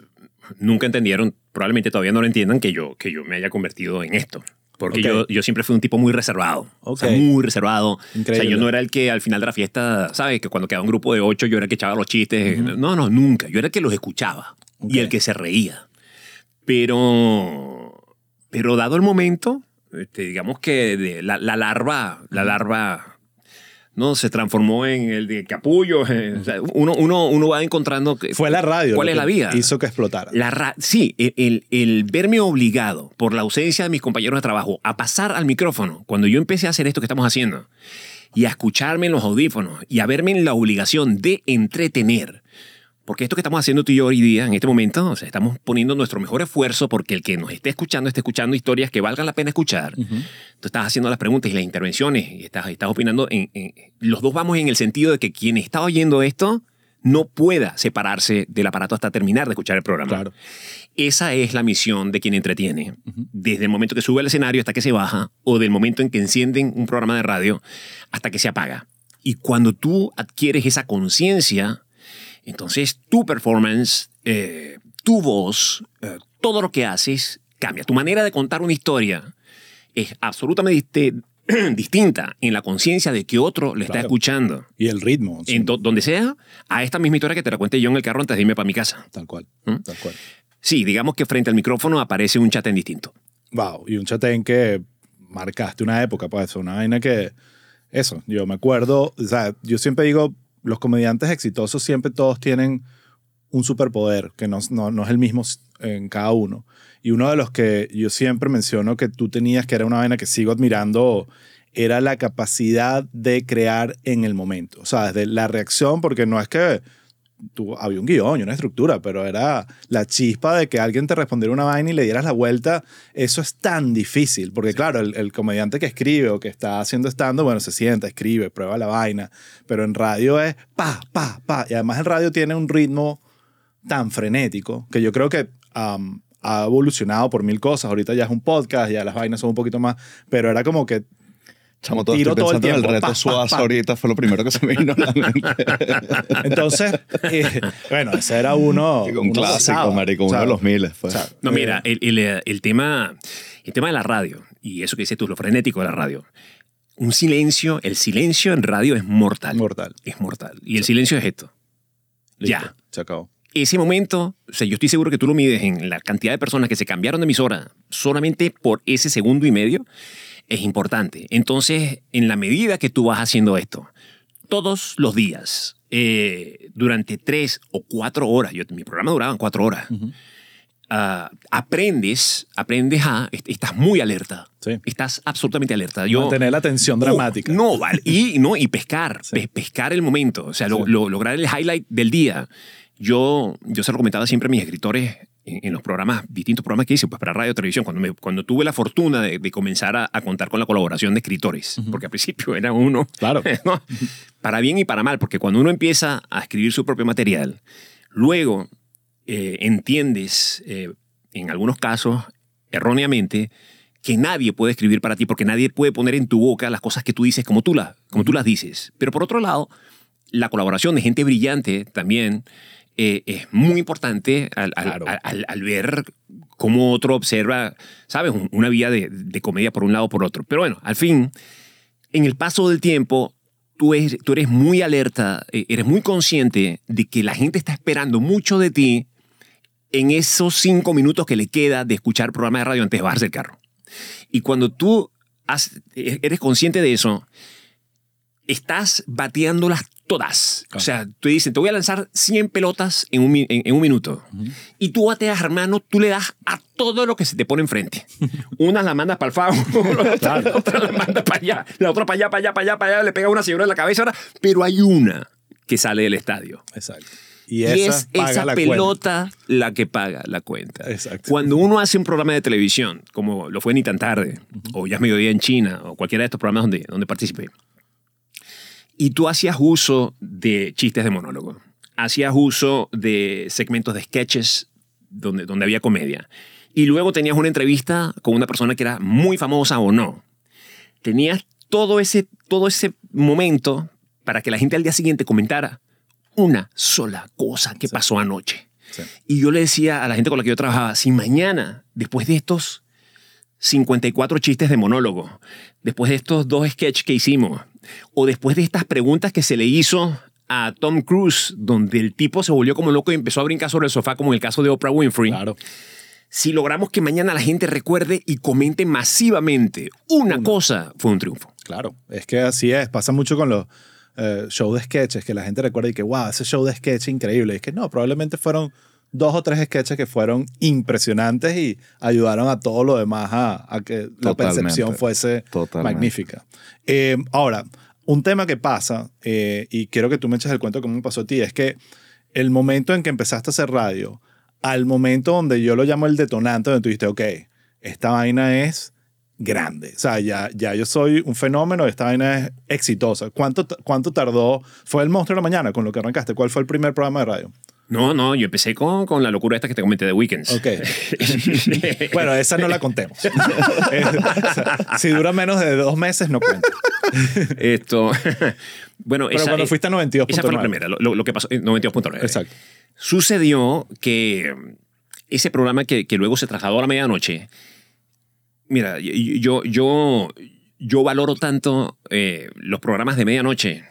nunca entendieron, probablemente todavía no lo entiendan, que yo, que yo me haya convertido en esto. Porque yo, yo siempre fui un tipo muy reservado. O sea, Ok. muy reservado. O sea, Increíble. yo no era el que al final de la fiesta, ¿sabes? Que cuando quedaba un grupo de ocho, yo era el que echaba los chistes. No, no, nunca. Yo era el que los escuchaba y el que se reía. Pero, pero dado el momento, este, digamos que de- la, la larva, la larva, no se transformó en el de capullo. o sea, uno, uno, uno va encontrando que- Fue la radio. ¿Cuál es la vida? Hizo que explotara. La ra- sí, el, el- el verme obligado por la ausencia de mis compañeros de trabajo a pasar al micrófono cuando yo empecé a hacer esto que estamos haciendo y a escucharme en los audífonos y a verme en la obligación de entretener. Porque esto que estamos haciendo tú y yo hoy día, en este momento, o sea, estamos poniendo nuestro mejor esfuerzo porque el que nos esté escuchando esté escuchando historias que valgan la pena escuchar. Tú estás haciendo las preguntas y las intervenciones y estás, estás opinando. En, en- los dos vamos en el sentido de que quien está oyendo esto no pueda separarse del aparato hasta terminar de escuchar el programa. Claro. Esa es la misión de quien entretiene. Desde el momento que sube al escenario hasta que se baja, o del momento en que encienden un programa de radio hasta que se apaga. Y cuando tú adquieres esa conciencia, entonces tu performance, eh, tu voz, eh, todo lo que haces cambia. Tu manera de contar una historia es absolutamente distinta en la conciencia de que otro le está Claro. escuchando. Y el ritmo. sí, En do- donde sea, a esta misma historia que te la cuente yo en el carro antes de irme para mi casa. Tal cual. ¿Mm? Tal cual. Sí, digamos que frente al micrófono aparece un chat en distinto. Wow. Y un chatén que marcaste una época, pues, una vaina que. Eso, yo me acuerdo. O sea, yo siempre digo, los comediantes exitosos siempre todos tienen un superpoder que no, no, no es el mismo en cada uno. Y uno de los que yo siempre menciono que tú tenías, que era una vaina que sigo admirando, era la capacidad de crear en el momento. O sea, desde la reacción, porque no es que tú, había un guion y una estructura, pero era la chispa de que alguien te respondiera una vaina y le dieras la vuelta. Eso es tan difícil, porque claro, el, el comediante que escribe o que está haciendo stand bueno, se sienta, escribe, prueba la vaina, pero en radio es pa, pa, pa. Y además el radio tiene un ritmo tan frenético que yo creo que um, ha evolucionado por mil cosas. Ahorita ya es un podcast, ya las vainas son un poquito más, pero era como que Chamo, todo Tiro estoy todo el en el tiempo, reto pa, pa, Suazo pa. ahorita, fue lo primero que se me vino a la mente. Entonces, eh, bueno, ese era uno. un uno clásico, marico, uno ¿sabes? de los miles. pues. O sea, No, eh, mira, el, el, el tema, el tema de la radio, y eso que dices tú, lo frenético de la radio, un silencio, el silencio en radio es mortal. Mortal. Es mortal. Y el silencio es esto. listo, Ya. Se acabó. Ese momento, o sea, yo estoy seguro que tú lo mides en la cantidad de personas que se cambiaron de emisora solamente por ese segundo y medio, es importante. Entonces, en la medida que tú vas haciendo esto, todos los días, eh, durante tres o cuatro horas, yo, mi programa duraba cuatro horas, ah, aprendes, aprendes a, est- estás muy alerta. Sí. Estás absolutamente alerta. Yo, Mantener la tensión dramática. no, vale. Y, no, y pescar, Sí. pescar el momento, o sea, lo- Sí. lo- lograr el highlight del día. Yo, yo se lo comentaba siempre a mis escritores en, en los programas, distintos programas que hice, pues para radio televisión, cuando, me- cuando tuve la fortuna de, de comenzar a, a contar con la colaboración de escritores, porque al principio era uno, Claro. ¿no? para bien y para mal, porque cuando uno empieza a escribir su propio material, luego eh, entiendes, eh, en algunos casos, erróneamente, que nadie puede escribir para ti, porque nadie puede poner en tu boca las cosas que tú dices como tú, la- como tú las dices. Pero por otro lado, la colaboración de gente brillante también eh, es muy importante al, al- Claro. al- al- al ver cómo otro observa, ¿sabes? Un- Una vía de, de comedia por un lado o por otro. Pero bueno, al fin, en el paso del tiempo, tú eres, tú eres muy alerta, eh, eres muy consciente de que la gente está esperando mucho de ti en esos cinco minutos que le queda de escuchar programa de radio antes de bajarse el carro. Y cuando tú has- e-, eres consciente de eso, estás bateándolas todas. O sea, te dicen, te voy a lanzar 100 pelotas en un, mi- en, en un minuto. Y tú bateas, hermano, tú le das a todo lo que se te pone enfrente. Una la mandas para el fago, la otra, la otra la mandas para allá, la otra para allá, para allá, para allá, para allá, le pega una señora en la cabeza, ahora, pero hay una que sale del estadio. Exacto. Y, es paga esa la cuenta. pelota la que paga la cuenta. Exacto. Cuando uno hace un programa de televisión, como lo fue Ni tan tarde, o Ya es mediodía en China, o cualquiera de estos programas donde, donde participé, y tú hacías uso de chistes de monólogo, hacías uso de segmentos de sketches donde, donde había comedia, y luego tenías una entrevista con una persona que era muy famosa o no, tenías todo ese, todo ese momento para que la gente al día siguiente comentara una sola cosa que pasó anoche. Sí. Y yo le decía a la gente con la que yo trabajaba, si mañana, después de estos 54 chistes de monólogo, después de estos dos sketches que hicimos, o después de estas preguntas que se le hizo a Tom Cruise, donde el tipo se volvió como loco y empezó a brincar sobre el sofá, como en el caso de Oprah Winfrey, Claro. si logramos que mañana la gente recuerde y comente masivamente una cosa, fue un triunfo. Claro, es que así es. Pasa mucho con los eh, shows de sketches, que la gente recuerda y que, wow, ese show de sketch increíble. Es que no, probablemente fueron dos o tres sketches que fueron impresionantes y ayudaron a todo lo demás a, a que la Totalmente. percepción fuese Totalmente. magnífica. Eh, ahora, un tema que pasa, eh, y quiero que tú me eches el cuento cómo me pasó a ti, es que el momento en que empezaste a hacer radio, al momento donde yo lo llamo el detonante, donde tú dijiste, ok, esta vaina es grande. O sea, ya, ya yo soy un fenómeno, esta vaina es exitosa. ¿Cuánto, ¿Cuánto tardó? Fue el monstruo de la mañana con lo que arrancaste. ¿Cuál fue el primer programa de radio? No, no, yo empecé con, con la locura esta que te comenté de Weekends. Ok. bueno, esa no la contemos. Eh, si dura menos de dos meses, no cuenta. Esto, bueno, Pero esa, cuando fuiste a 92.9. esa fue la primera, lo, lo- que pasó en 92.9. Exacto. Sucedió que ese programa que, que luego se trasladó a la medianoche, mira, yo, yo, yo valoro tanto eh, los programas de medianoche.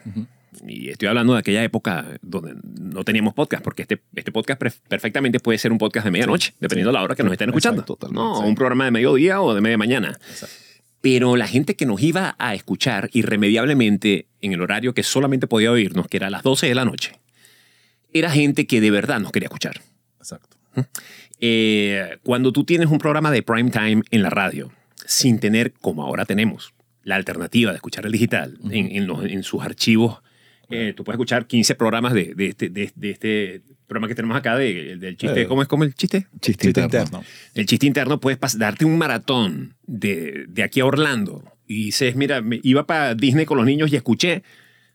Y estoy hablando de aquella época donde no teníamos podcast, porque este, este podcast perfectamente puede ser un podcast de medianoche, dependiendo de la hora que nos estén escuchando. Exacto, no, sí. un programa de mediodía o de media mañana. Exacto. Pero la gente que nos iba a escuchar irremediablemente en el horario que solamente podía oírnos, que era a las 12 de la noche, era gente que de verdad nos quería escuchar. Exacto. Eh, cuando tú tienes un programa de prime time en la radio, sin tener, como ahora tenemos, la alternativa de escuchar el digital en, en los- en sus archivos, eh, tú puedes escuchar 15 programas de, de este, de, de este programa que tenemos acá, de- del chiste. Eh. ¿Cómo es como el chiste? Chiste Chiste interno. interno. El chiste interno puedes pas- darte un maratón de, de aquí a Orlando y dices, mira, me iba para Disney con los niños y escuché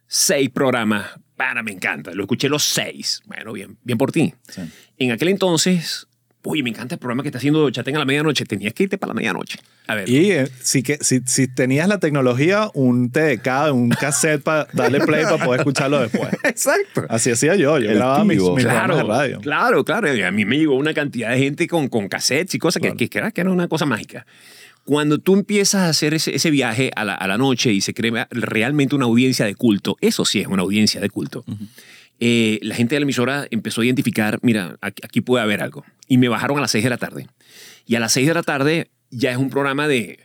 seis programas. Para, me encanta. Lo escuché los seis. Bueno, bien, bien por ti. Sí. En aquel entonces, oye, me encanta el programa que está haciendo Chatén a la medianoche. Tenías que irte para la medianoche. A ver. Y eh, si, que, si, si tenías la tecnología, un TDK, un cassette para darle play para poder escucharlo después. Exacto. Así hacía yo. Yo El grababa mis, tío. mis programas Claro, de radio. claro, claro. Y a mí me llegó una cantidad de gente con, con cassettes y cosas Claro. que, que era, que era una cosa mágica. Cuando tú empiezas a hacer ese, ese viaje a la, a la noche y se crea realmente una audiencia de culto, eso sí es una audiencia de culto, eh, la gente de la emisora empezó a identificar, mira, aquí, aquí puede haber algo. Y me bajaron a las 6 de la tarde. Y a las 6 de la tarde ya es un programa de...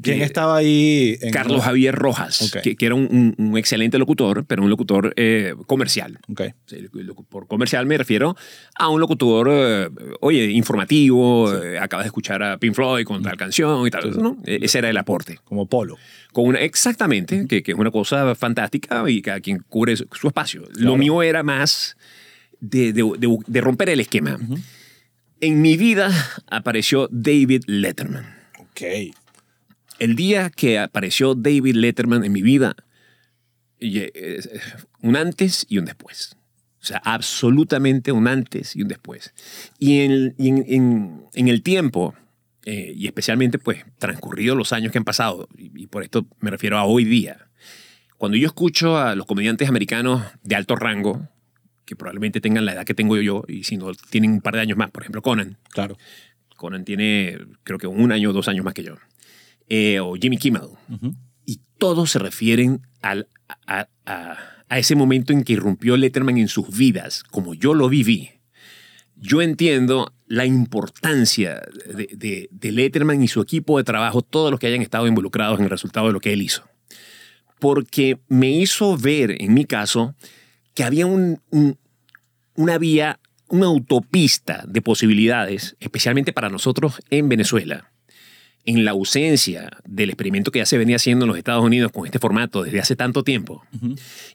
¿Quién de- estaba ahí? En Carlos Javier Rojas, Ok. que, que era un, un- excelente locutor, pero un locutor eh, comercial. Ok. Sí, lo- Por comercial me refiero a un locutor, eh, oye, informativo, eh, acabas de escuchar a Pink Floyd con tal canción y tal. ¿no? E- Ese era el aporte. Como Polo. Con una, exactamente, que, que es una cosa fantástica y cada quien cubre su, su espacio. Lo mío era más de, de- de- de romper el esquema. En mi vida apareció David Letterman. Ok. El día que apareció David Letterman en mi vida, eh, un antes y un después. O sea, absolutamente un antes y un después. Y en, y en- en- en el tiempo, eh, y especialmente pues transcurridos los años que han pasado, y, y por esto me refiero a hoy día, cuando yo escucho a los comediantes americanos de alto rango, que probablemente tengan la edad que tengo yo, y si no tienen un par de años más, por ejemplo Conan, Claro. Conan tiene creo que un año o dos años más que yo, Eh, o Jimmy Kimmel, y todos se refieren al, a, a- a ese momento en que irrumpió Letterman en sus vidas, como yo lo viví. Yo entiendo la importancia de, de- Letterman y su equipo de trabajo, todos los que hayan estado involucrados en el resultado de lo que él hizo. porque me hizo ver, en mi caso, que había un- una vía, una autopista de posibilidades, especialmente para nosotros en Venezuela. En la ausencia del experimento que ya se venía haciendo en los Estados Unidos con este formato desde hace tanto tiempo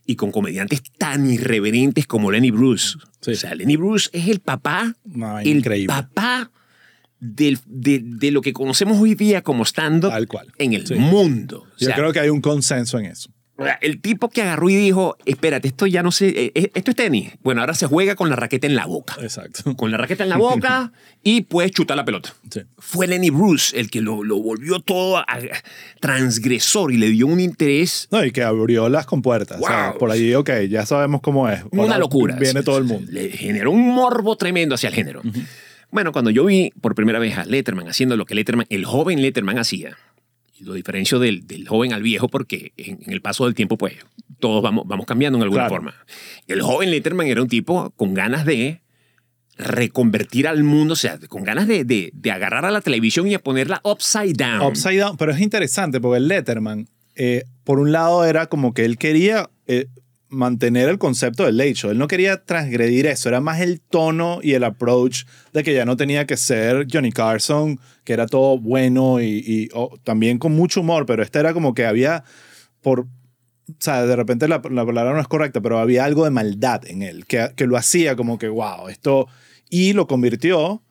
y con comediantes tan irreverentes como Lenny Bruce. Sí. O sea, Lenny Bruce es el papá, No, el increíble. papá de, de lo que conocemos hoy día como stand-up en el Sí. mundo. O Yo creo que hay un consenso en eso. El tipo que agarró y dijo, espérate, esto ya no sé, eh, eh, esto es tenis. Bueno, ahora se juega con la raqueta en la boca. Exacto. Con la raqueta en la boca y puedes chutar la pelota. Sí. Fue Lenny Bruce el que lo, lo volvió todo a- transgresor y le dio un interés No, y que abrió las compuertas. O sea, Wow. por allí, ok, ya sabemos cómo es. Una Ahora locura. Viene todo el mundo. Le generó un morbo tremendo hacia el género. Bueno, cuando yo vi por primera vez a Letterman haciendo lo que Letterman, el joven Letterman hacía, lo diferencio del, del joven al viejo porque en, en el paso del tiempo, pues, todos vamos, vamos cambiando en alguna Claro. forma. El joven Letterman era un tipo con ganas de reconvertir al mundo, o sea, con ganas de, de- de agarrar a la televisión y a ponerla upside down. Upside Down, pero es interesante porque el Letterman, eh, por un lado, era como que él quería eh, mantener el concepto del late show. Él no quería transgredir eso, era más el tono y el approach de que ya no tenía que ser Johnny Carson, que era todo bueno y, también con mucho humor, pero este era como que había por. O sea, de repente la, la palabra no es correcta, pero había algo de maldad en él, que, que lo hacía como que, wow, esto. Y lo convirtió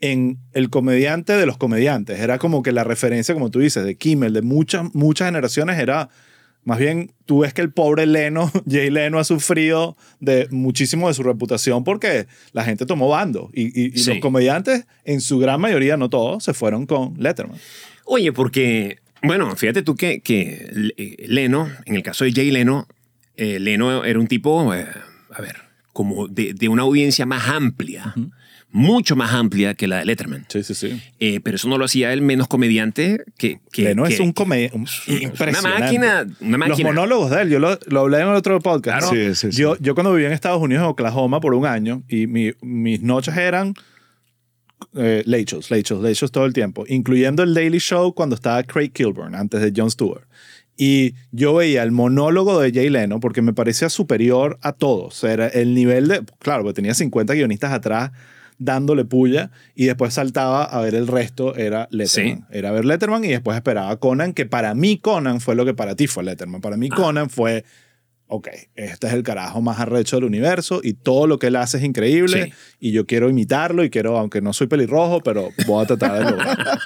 en el comediante de los comediantes. Era como que la referencia, como tú dices, de Kimmel, de muchas, muchas generaciones, era más bien, tú ves que el pobre Leno, Jay Leno, ha sufrido de muchísimo de su reputación porque la gente tomó bando. Y, y- y Sí. los comediantes, en su gran mayoría, no todos, se fueron con Letterman. Oye, porque, bueno, fíjate tú que, que eh, Leno, en el caso de Jay Leno, eh, Leno era un tipo, eh, a ver, como de, de una audiencia más amplia, mucho más amplia que la de Letterman. Sí, sí, sí. Eh, pero eso no lo hacía él menos comediante que... que Leno que- es un comediante una impresionante. máquina, una Los máquina. monólogos de él, yo lo, lo hablé en el otro podcast. Claro. ¿no? Sí, sí, sí. Yo, yo cuando vivía en Estados Unidos, en Oklahoma, por un año, y mi- mis noches eran eh, late shows, late shows, late shows todo el tiempo, incluyendo el Daily Show cuando estaba Craig Kilburn, antes de Jon Stewart. Y yo veía el monólogo de Jay Leno porque me parecía superior a todos. Era el nivel de. Claro, porque tenía 50 guionistas atrás dándole puya y después saltaba a ver el resto, era Letterman. Sí. Era ver Letterman y después esperaba a Conan, que para mí Conan fue lo que para ti fue Letterman. Para mí Ah. Conan fue, ok, este es el carajo más arrecho del universo y todo lo que él hace es increíble Sí. y yo quiero imitarlo y quiero, aunque no soy pelirrojo, pero voy a tratar de lograrlo.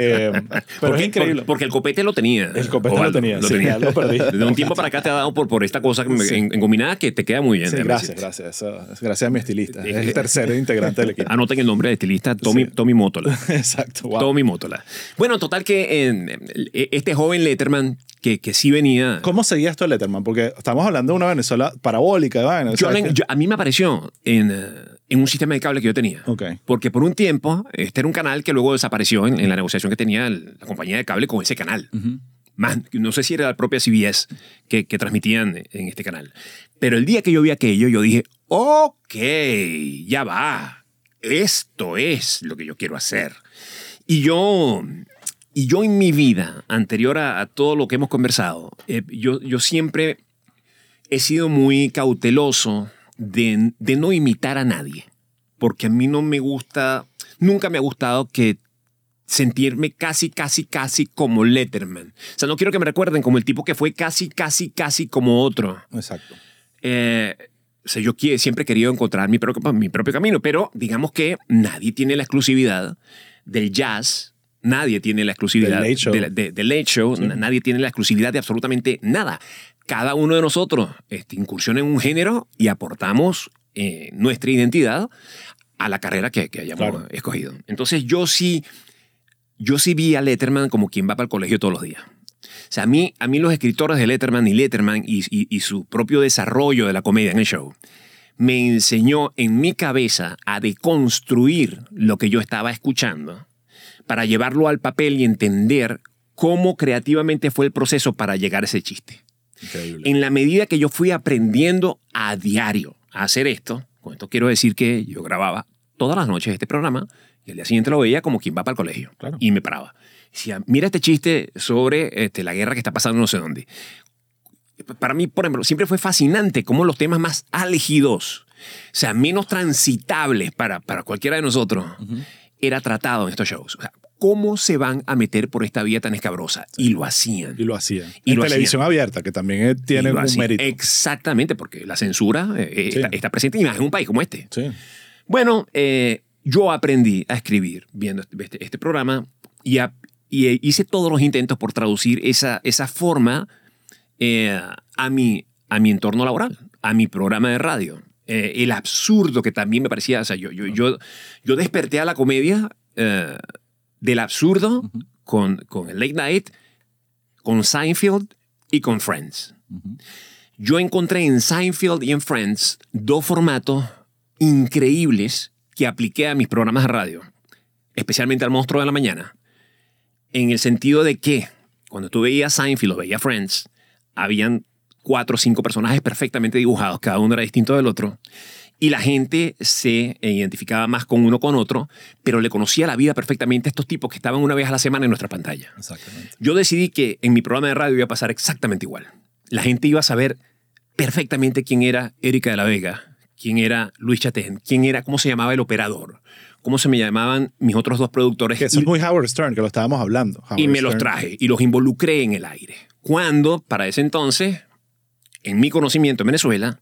Eh, pero Porque, es increíble. por- porque el copete lo tenía. El copete lo tenía, sí, lo perdí. De un tiempo para acá te ha dado por, por esta cosa Sí. en, en combinada que te queda muy bien. Gracias, gracias. Eso- es gracias a mi estilista. Es Eh, el tercer integrante del equipo. Anoten el nombre del estilista, Tommy. Tommy Motola. Exacto, wow. Tommy Motola. Bueno, total que eh, este joven Letterman, que, que sí venía... ¿Cómo seguías tú a Letterman? Porque estamos hablando de una Venezuela parabólica, ¿verdad? O Yo a mí me apareció en, eh, en un sistema de cable que yo tenía. Porque por un tiempo, este era un canal que luego desapareció en, en la negociación que tenía la compañía de cable con ese canal. Más, no sé si era la propia CBS que, que transmitían en este canal. Pero el día que yo vi aquello, yo dije, ok, ya va. Esto es lo que yo quiero hacer. Y yo, y yo en mi vida, anterior a, a todo lo que hemos conversado, eh, yo, yo siempre he sido muy cauteloso de, de no imitar a nadie. Porque a mí no me gusta, nunca me ha gustado que sentirme casi, casi, casi como Letterman. O sea, no quiero que me recuerden como el tipo que fue casi, casi, casi como otro. Exacto. Eh, o sea, yo siempre he querido encontrar mi propio, mi propio camino, pero digamos que nadie tiene la exclusividad del jazz, nadie tiene la exclusividad Del Late Show. de la- de- del late show, na- nadie tiene la exclusividad de absolutamente nada. Cada uno de nosotros este, incursiona en un género y aportamos eh, nuestra identidad a la carrera que, que hayamos Claro. escogido. Entonces yo sí, yo sí vi a Letterman como quien va para el colegio todos los días. O sea, a mí, a mí los escritores de Letterman y Letterman y, y- y su propio desarrollo de la comedia en el show me enseñó en mi cabeza a deconstruir lo que yo estaba escuchando para llevarlo al papel y entender cómo creativamente fue el proceso para llegar a ese chiste. Increíble. En la medida que yo fui aprendiendo a diario a hacer esto, con esto quiero decir que yo grababa todas las noches este programa y el día siguiente lo veía como quien va para el colegio. Claro. Y me paraba. Decía, mira este chiste sobre este, la guerra que está pasando no sé dónde. para mí, por ejemplo, siempre fue fascinante cómo los temas más álgidos, o sea, menos transitables para, para cualquiera de nosotros, era tratado en estos shows. O sea, ¿Cómo se van a meter por esta vía tan escabrosa? Y lo hacían. Y lo hacían. Y en lo televisión abierta, que también eh, tiene un hacían. mérito. Exactamente, porque la censura eh, eh, Sí. está, está presente y más en un país como este. Sí. Bueno, eh, yo aprendí a escribir viendo este, este programa y, a- y, eh, hice todos los intentos por traducir esa, esa forma eh, a, mi, a mi entorno laboral, a mi programa de radio. El absurdo que también me parecía, o sea, yo, yo, yo, yo desperté a la comedia del absurdo con, con el Late Night, con Seinfeld y con Friends. Yo encontré en Seinfeld y en Friends dos formatos increíbles que apliqué a mis programas de radio, especialmente al Monstruo de la Mañana, en el sentido de que cuando tú veías Seinfeld o veías Friends, habían cuatro o cinco personajes perfectamente dibujados, cada uno era distinto del otro, y la gente se identificaba más con uno con otro, pero le conocía la vida perfectamente a estos tipos que estaban una vez a la semana en nuestra pantalla. Exactamente. Yo decidí que en mi programa de radio iba a pasar exactamente igual. La gente iba a saber perfectamente quién era Erika de la Vega, quién era Luis Chatén, quién era, cómo se llamaba el operador, cómo se me llamaban mis otros dos productores. Que es muy Howard Stern, que lo estábamos hablando. y me los traje y los involucré en el aire. Cuando, para ese entonces, en mi conocimiento en Venezuela,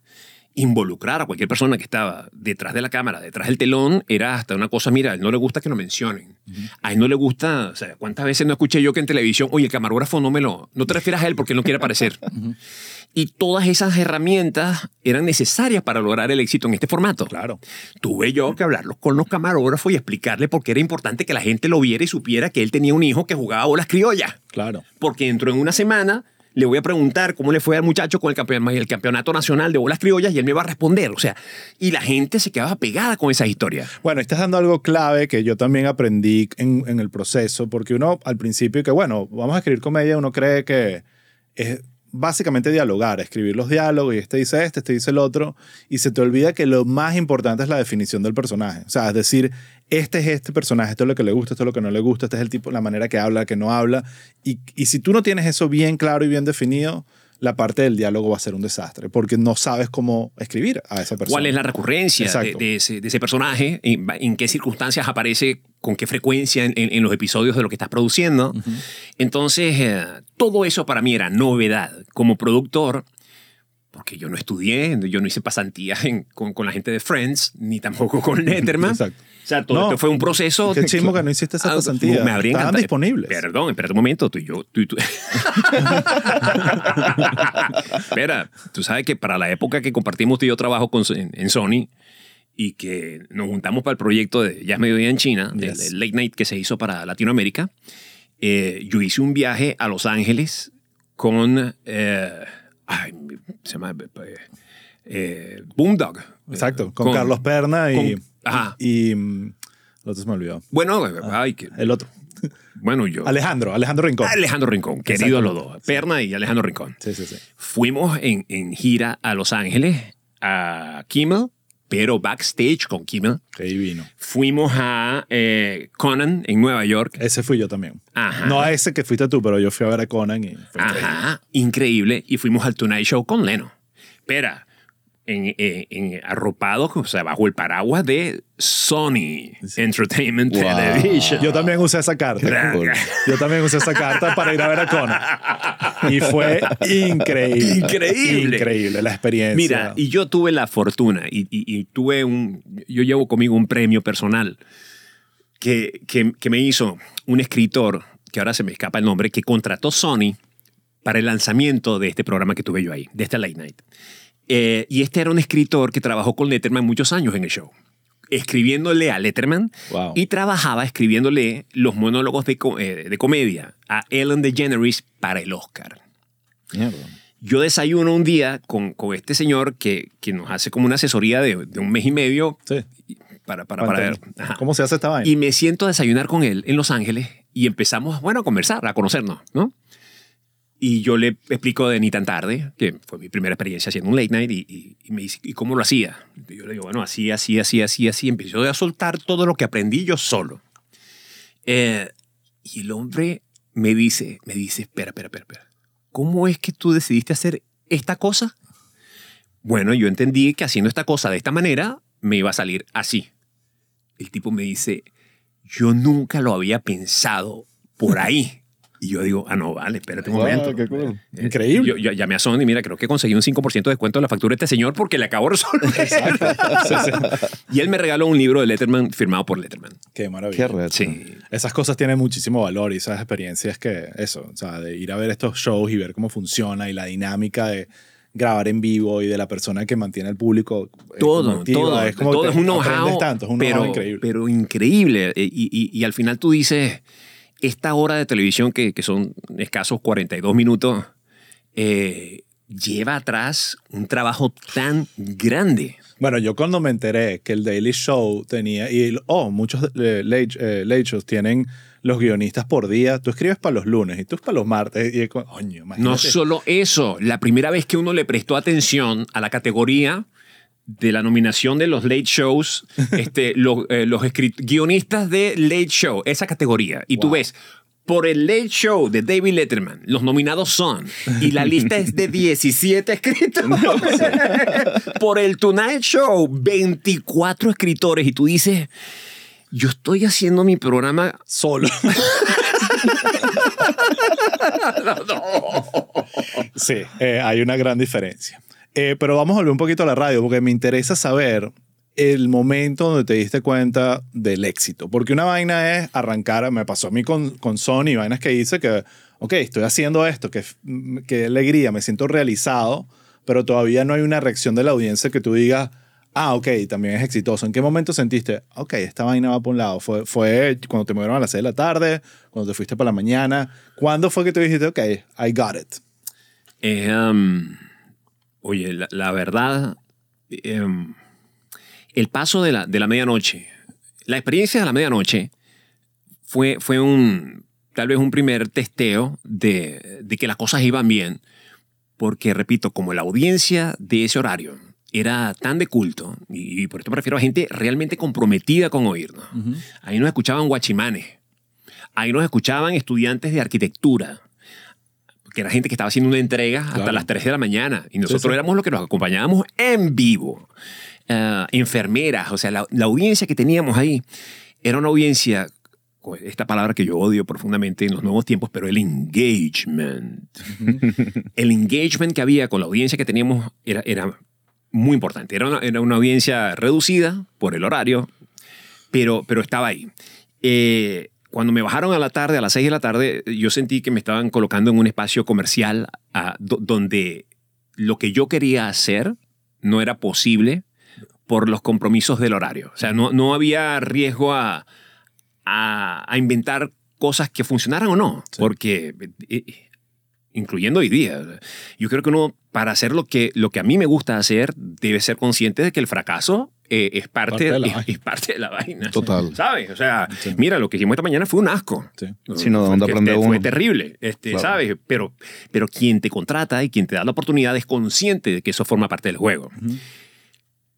involucrar a cualquier persona que estaba detrás de la cámara, detrás del telón, era hasta una cosa, mira, a él no le gusta que lo mencionen. A él no le gusta, o sea, ¿cuántas veces no escuché yo que en televisión, oye, el camarógrafo no me lo, no te refieras a él porque él no quiere aparecer? y todas esas herramientas eran necesarias para lograr el éxito en este formato. Claro. Tuve yo que hablarlos con los camarógrafos y explicarle por qué era importante que la gente lo viera y supiera que él tenía un hijo que jugaba bolas criollas. Claro. Porque dentro de una semana le voy a preguntar cómo le fue al muchacho con el, campeon- el campeonato nacional de bolas criollas y él me va a responder. O sea, y la gente se quedaba pegada con esa historia. Bueno, estás dando algo clave que yo también aprendí en, en el proceso, porque uno al principio que, bueno, vamos a escribir comedia, uno cree que es básicamente dialogar, escribir los diálogos y este dice este, este dice el otro, y se te olvida que lo más importante es la definición del personaje. O sea, es decir, este es este personaje, esto es lo que le gusta, esto es lo que no le gusta, este es el tipo, la manera que habla, que no habla. Y, y si tú no tienes eso bien claro y bien definido, la parte del diálogo va a ser un desastre, porque no sabes cómo escribir a esa persona. ¿Cuál es la recurrencia de, de ese, de ese personaje? En, en qué circunstancias aparece? ¿Con qué frecuencia en, en- en los episodios de lo que estás produciendo? Entonces, eh, todo eso para mí era novedad como productor, porque yo no estudié, yo no hice pasantías en- con, con la gente de Friends, ni tampoco con Letterman. Exacto. O sea, todo No, esto fue un proceso. qué chimbo que no hiciste esa Ah, pasantía. Me habría Estaban disponibles. Perdón, espérate un momento. Tú y yo. Tú y tú. Espera, tú sabes que para la época que compartimos tú y yo trabajo con, en, en Sony y que nos juntamos para el proyecto de Ya es Mediodía en China, Yes. del Late Night que se hizo para Latinoamérica, eh, yo hice un viaje a Los Ángeles con. eh, ay, se llama. eh, eh, Boomdog. Exacto, con, Carlos Perna y. con- ajá. Y. mm, el otro se me olvidó. Bueno, ay, que- El otro. bueno, yo. Alejandro, Alejandro Rincón. Alejandro Rincón, queridos los dos, Perna y Alejandro Rincón. Sí, sí, sí. Fuimos en, en gira a Los Ángeles, a Kimmel, pero backstage con Kimmel. Qué divino. Fuimos a eh, Conan en Nueva York. Ese fui yo también. Ajá. No a ese que fuiste tú, pero yo fui a ver a Conan y fue increíble. Ajá, increíble. Y fuimos al Tonight Show con Leno. Espera, en, en- en arropados, o sea, bajo el paraguas de Sony Entertainment Wow. Television. Yo también usé esa carta. Yo también usé esa carta para ir a ver a Conan. Y fue increíble. Increíble. Increíble la experiencia. Mira, y yo tuve la fortuna y, y- y tuve un, yo llevo conmigo un premio personal que, que, que me hizo un escritor, que ahora se me escapa el nombre, que contrató Sony para el lanzamiento de este programa que tuve yo ahí, de esta Late Night. Eh, y este era un escritor que trabajó con Letterman muchos años en el show, escribiéndole a Letterman Wow. y trabajaba escribiéndole los monólogos de, eh, de comedia a Ellen DeGeneres para el Oscar Mierda. yo desayuno un día con, con este señor que, que nos hace como una asesoría de, de un mes y medio Sí. para, para, para ver. Ajá. ¿Cómo se hace esta vaina? Y me siento a desayunar con él en Los Ángeles y empezamos, bueno, a conversar, a conocernos, ¿no? Y yo le explico de Ni tan tarde, que fue mi primera experiencia haciendo un late night, y, me dice, ¿y cómo lo hacía? Yo le digo, bueno, así, así, así, así, así. Empezó a soltar todo lo que aprendí yo solo. Eh, y el hombre me dice, me dice, espera, espera, espera, espera. ¿Cómo es que tú decidiste hacer esta cosa. Bueno, yo entendí que haciendo esta cosa de esta manera me iba a salir así. El tipo me dice, yo nunca lo había pensado por ahí. Y yo digo, ah, no, vale, espérate un Wow, momento. qué cool. Eh, Increíble. Yo, yo llamé a Sony mira, creo que conseguí un 5% de descuento de la factura de este señor porque le acabo de resolver. Sí, sí. y él me regaló un libro de Letterman firmado por Letterman. Qué maravilla. Qué reto. Sí. Esas cosas tienen muchísimo valor y esas experiencias que, eso, o sea, de ir a ver estos shows y ver cómo funciona y la dinámica de grabar en vivo y de la persona que mantiene al público. eh, Todo, todo, es como todo es un know-how, tanto, es un pero, know-how increíble. pero increíble. Eh, Y, y- y al final tú dices, esta hora de televisión que, que son escasos 42 minutos, eh, lleva atrás un trabajo tan grande. Bueno, yo cuando me enteré que el Daily Show tenía, y oh, muchos eh, late, eh, late shows tienen los guionistas por día, tú escribes para los lunes y tú es para los martes, y coño, No solo eso, la primera vez que uno le prestó atención a la categoría de la nominación de los late shows, este, los, eh, los escrit- guionistas de late show, esa categoría. Y tú ves, por el late show de David Letterman, los nominados son, y la lista es de 17 escritores. por el Tonight Show, 24 escritores. Y tú dices, yo estoy haciendo mi programa Solo. Sí, eh, hay una gran diferencia. Eh, pero vamos a volver un poquito a la radio porque me interesa saber el momento donde te diste cuenta del éxito. Porque una vaina es arrancar, me pasó a mí con, con Sony, vainas que hice que, ok, estoy haciendo esto, que, que alegría, me siento realizado, pero todavía no hay una reacción de la audiencia que tú digas, ah, ok, también es exitoso. ¿En qué momento sentiste, ok, esta vaina va por un lado? ¿Fue, fue cuando te movieron a las 6 de la tarde? ¿Cuando te fuiste para la mañana? ¿Cuándo fue que tú dijiste, ok, I got it? Eh, um, oye, la, la verdad, em, el paso de la, de la medianoche, la experiencia de la medianoche fue, fue un, tal vez un primer testeo de, de que las cosas iban bien, porque, repito, como la audiencia de ese horario era tan de culto, y, y por esto me refiero a gente realmente comprometida con oírnos, ahí nos escuchaban guachimanes, ahí nos escuchaban estudiantes de arquitectura, que era gente que estaba haciendo una entrega hasta Claro. las 3 de la mañana. Y nosotros sí. éramos los que los acompañábamos en vivo. Ah, enfermeras, o sea, la, la audiencia que teníamos ahí era una audiencia, esta palabra que yo odio profundamente en los nuevos tiempos, pero el engagement. el engagement que había con la audiencia que teníamos era, era muy importante. Era una, era una audiencia reducida por el horario, pero, pero estaba ahí. Eh, cuando me bajaron a la tarde, a las 6 de la tarde, yo sentí que me estaban colocando en un espacio comercial do- donde lo que yo quería hacer no era posible por los compromisos del horario. O sea, no, no había riesgo a, a, a inventar cosas que funcionaran o no, porque eh, incluyendo hoy día, yo creo que uno para hacer lo que, lo que a mí me gusta hacer debe ser consciente de que el fracaso eh, es, parte, Parte de la es- vaina. es parte de la vaina. Total. ¿Sabes? O sea, Sí. mira, lo que hicimos esta mañana fue un asco. Sí. Sí, no, ¿de dónde Fue- aprende fue uno? terrible, este, Claro. ¿sabes? Pero, pero quien te contrata y quien te da la oportunidad es consciente de que eso forma parte del juego. Ujú.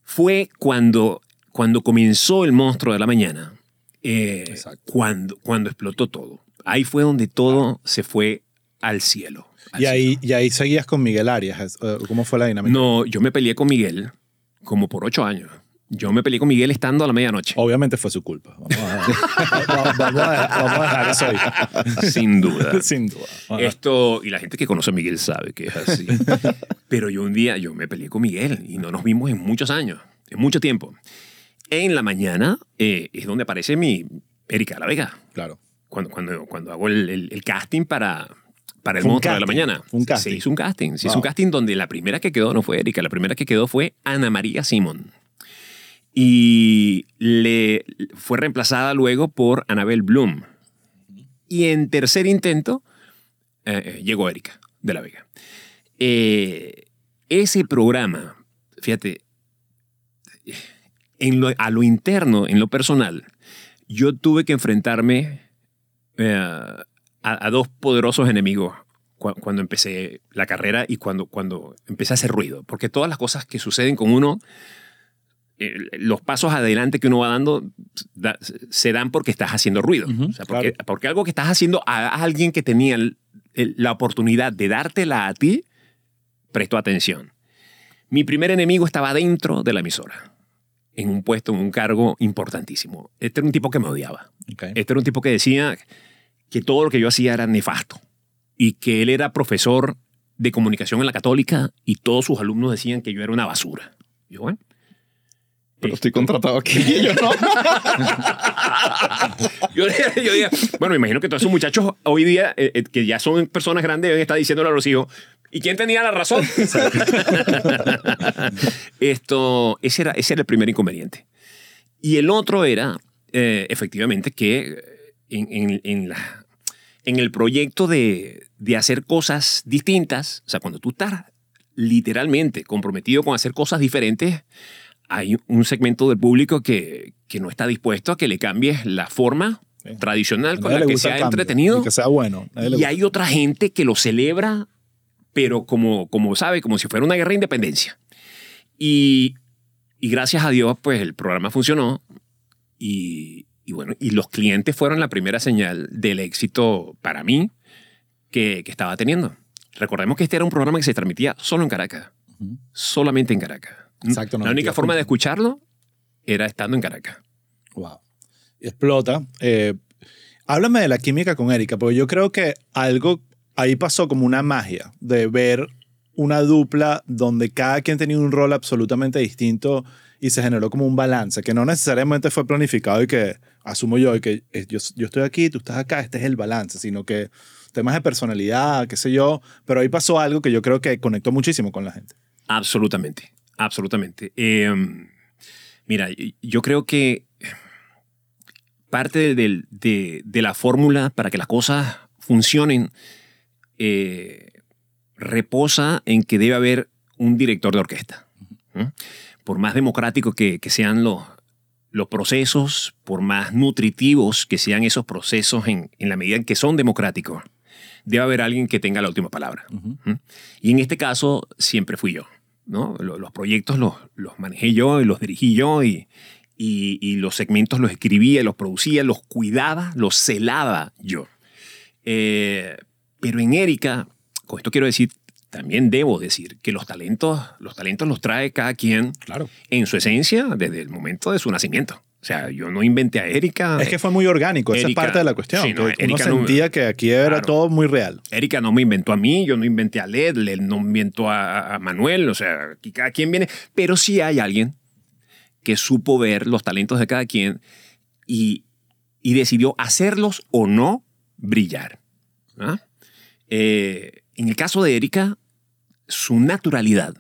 Fue cuando, cuando comenzó el monstruo de la mañana, eh, cuando, cuando explotó todo. Ahí fue donde todo se fue al cielo. Y ahí, y ahí seguías con Miguel Arias. eh, ¿Cómo fue la dinámica? No, yo me peleé con Miguel como por ocho años. Yo me peleé con Miguel estando a la medianoche. Obviamente fue su culpa. Vamos a, vamos- vamos a dejar, vamos a dejar eso ahí. Sin duda. Sin duda. Ajá. Esto, y la gente que conoce a Miguel sabe que es así. Pero yo un día, yo me peleé con Miguel y no nos vimos en muchos años, en mucho tiempo. En la mañana eh, es donde aparece mi Erika de la Vega, Claro. cuando, cuando, cuando hago el, el- el casting para, para el Fue monstruo de la mañana. fue un casting. Se hizo un casting. Se hizo un casting donde la primera que quedó no fue Erika, la primera que quedó fue Ana María Simón. Y le fue reemplazada luego por Anabel Bloom. Y en tercer intento eh, eh, llegó Erika de la Vega. Eh, ese programa, fíjate, en lo- a lo interno, en lo personal, yo tuve que enfrentarme eh, a, a dos poderosos enemigos cu- cuando empecé la carrera y cuando, cuando empecé a hacer ruido. Porque todas las cosas que suceden con uno, eh, los pasos adelante que uno va dando da- se dan porque estás haciendo ruido. Ujú, O sea, porque, claro. porque algo que estás haciendo a alguien que tenía el- el- la oportunidad de dártela a ti, prestó atención. Mi primer enemigo estaba dentro de la emisora, en un puesto, en un cargo importantísimo. Este era un tipo que me odiaba. Okay. Este era un tipo que decía que todo lo que yo hacía era nefasto y que él era profesor de comunicación en la católica y todos sus alumnos decían que yo era una basura. Yo, bueno, Pero estoy contratado aquí. Yo no. yo, yo bueno, me imagino que todos esos muchachos hoy día, eh, eh, que ya son personas grandes, deben estar diciéndole a los hijos, ¿y quién tenía la razón? Esto, ese era, ese era el primer inconveniente. Y el otro era, eh, efectivamente, que en, en- en la- en el proyecto de, de hacer cosas distintas, o sea, cuando tú estás literalmente comprometido con hacer cosas diferentes, hay un segmento del público que, que no está dispuesto a que le cambies la forma Sí. tradicional con la que gusta se el ha cambio, entretenido. y que sea bueno. Y hay otra gente que lo celebra, pero como, como sabe, como si fuera una guerra de independencia. Y, y gracias a Dios, pues el programa funcionó. Y, y bueno, y los clientes fueron la primera señal del éxito para mí que, que estaba teniendo. Recordemos que este era un programa que se transmitía solo en Caracas. Solamente en Caracas. Exacto, La única 92 forma de escucharlo era estando en Caracas. Wow. Explota. Eh, háblame de la química con Erika, porque yo creo que algo ahí pasó como una magia de ver una dupla donde cada quien tenía un rol absolutamente distinto y se generó como un balance, que no necesariamente fue planificado y que asumo yo que eh, yo, yo estoy aquí, tú estás acá, este es el balance, sino que temas de personalidad, qué sé yo, pero ahí pasó algo que yo creo que conectó muchísimo con la gente. Absolutamente, absolutamente. Eh, mira, yo creo que parte de, de- de la fórmula para que las cosas funcionen eh, reposa en que debe haber un director de orquesta. Por más democrático que sean los, los procesos, por más nutritivos que sean esos procesos en, en la medida en que son democráticos, debe haber alguien que tenga la última palabra. ¿Mm? Y en este caso siempre fui yo. ¿no? Lo- Los proyectos los, los manejé yo y los dirigí yo y, y, y los segmentos los escribía, los producía, los cuidaba, los celaba yo. Eh, pero en Erika, con esto quiero decir, también debo decir que los talentos, los talentos los trae cada quien Claro. en su esencia desde el momento de su nacimiento. O sea, yo no inventé a Erika. Es que fue muy orgánico, esa es parte de la cuestión. sí, no, Erika uno no- sentía que aquí era Claro. todo muy real. Erika no me inventó a mí, yo no inventé a Led, Led no inventó a, a Manuel, o sea, aquí cada quien viene, pero sí hay alguien que supo ver los talentos de cada quien y, y decidió hacerlos o no brillar. ¿ah? Eh, en el caso de Erika, su naturalidad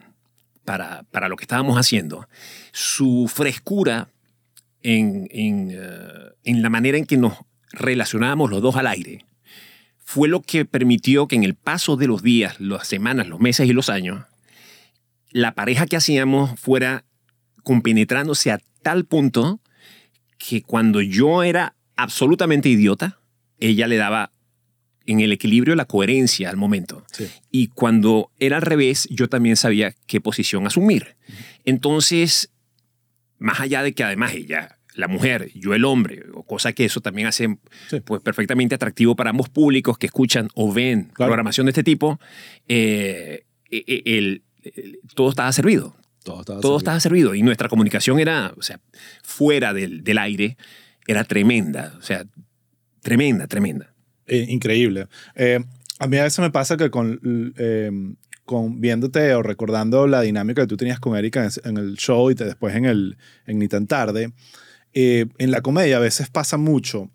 para, para lo que estábamos haciendo, su frescura en, en, eh, en la manera en que nos relacionábamos los dos al aire, fue lo que permitió que en el paso de los días, las semanas, los meses y los años, la pareja que hacíamos fuera compenetrándose a tal punto que cuando yo era absolutamente idiota, ella le daba en el equilibrio la coherencia al momento. Sí. Y cuando era al revés, yo también sabía qué posición asumir. Entonces, más allá de que además ella, la mujer, yo el hombre, o cosa que eso también hace Sí. pues, perfectamente atractivo para ambos públicos que escuchan o ven Claro. programación de este tipo, eh, eh, el- el- todo estaba servido. Todo estaba Todo servido. estaba servido. Y nuestra comunicación era, o sea, fuera del, del aire, era tremenda. O sea, tremenda, tremenda. Eh, increíble. Eh, a mí a veces me pasa que con, eh, con viéndote o recordando la dinámica que tú tenías con Erika en, el show y después en el en Ni tan tarde, eh, en la comedia a veces pasa mucho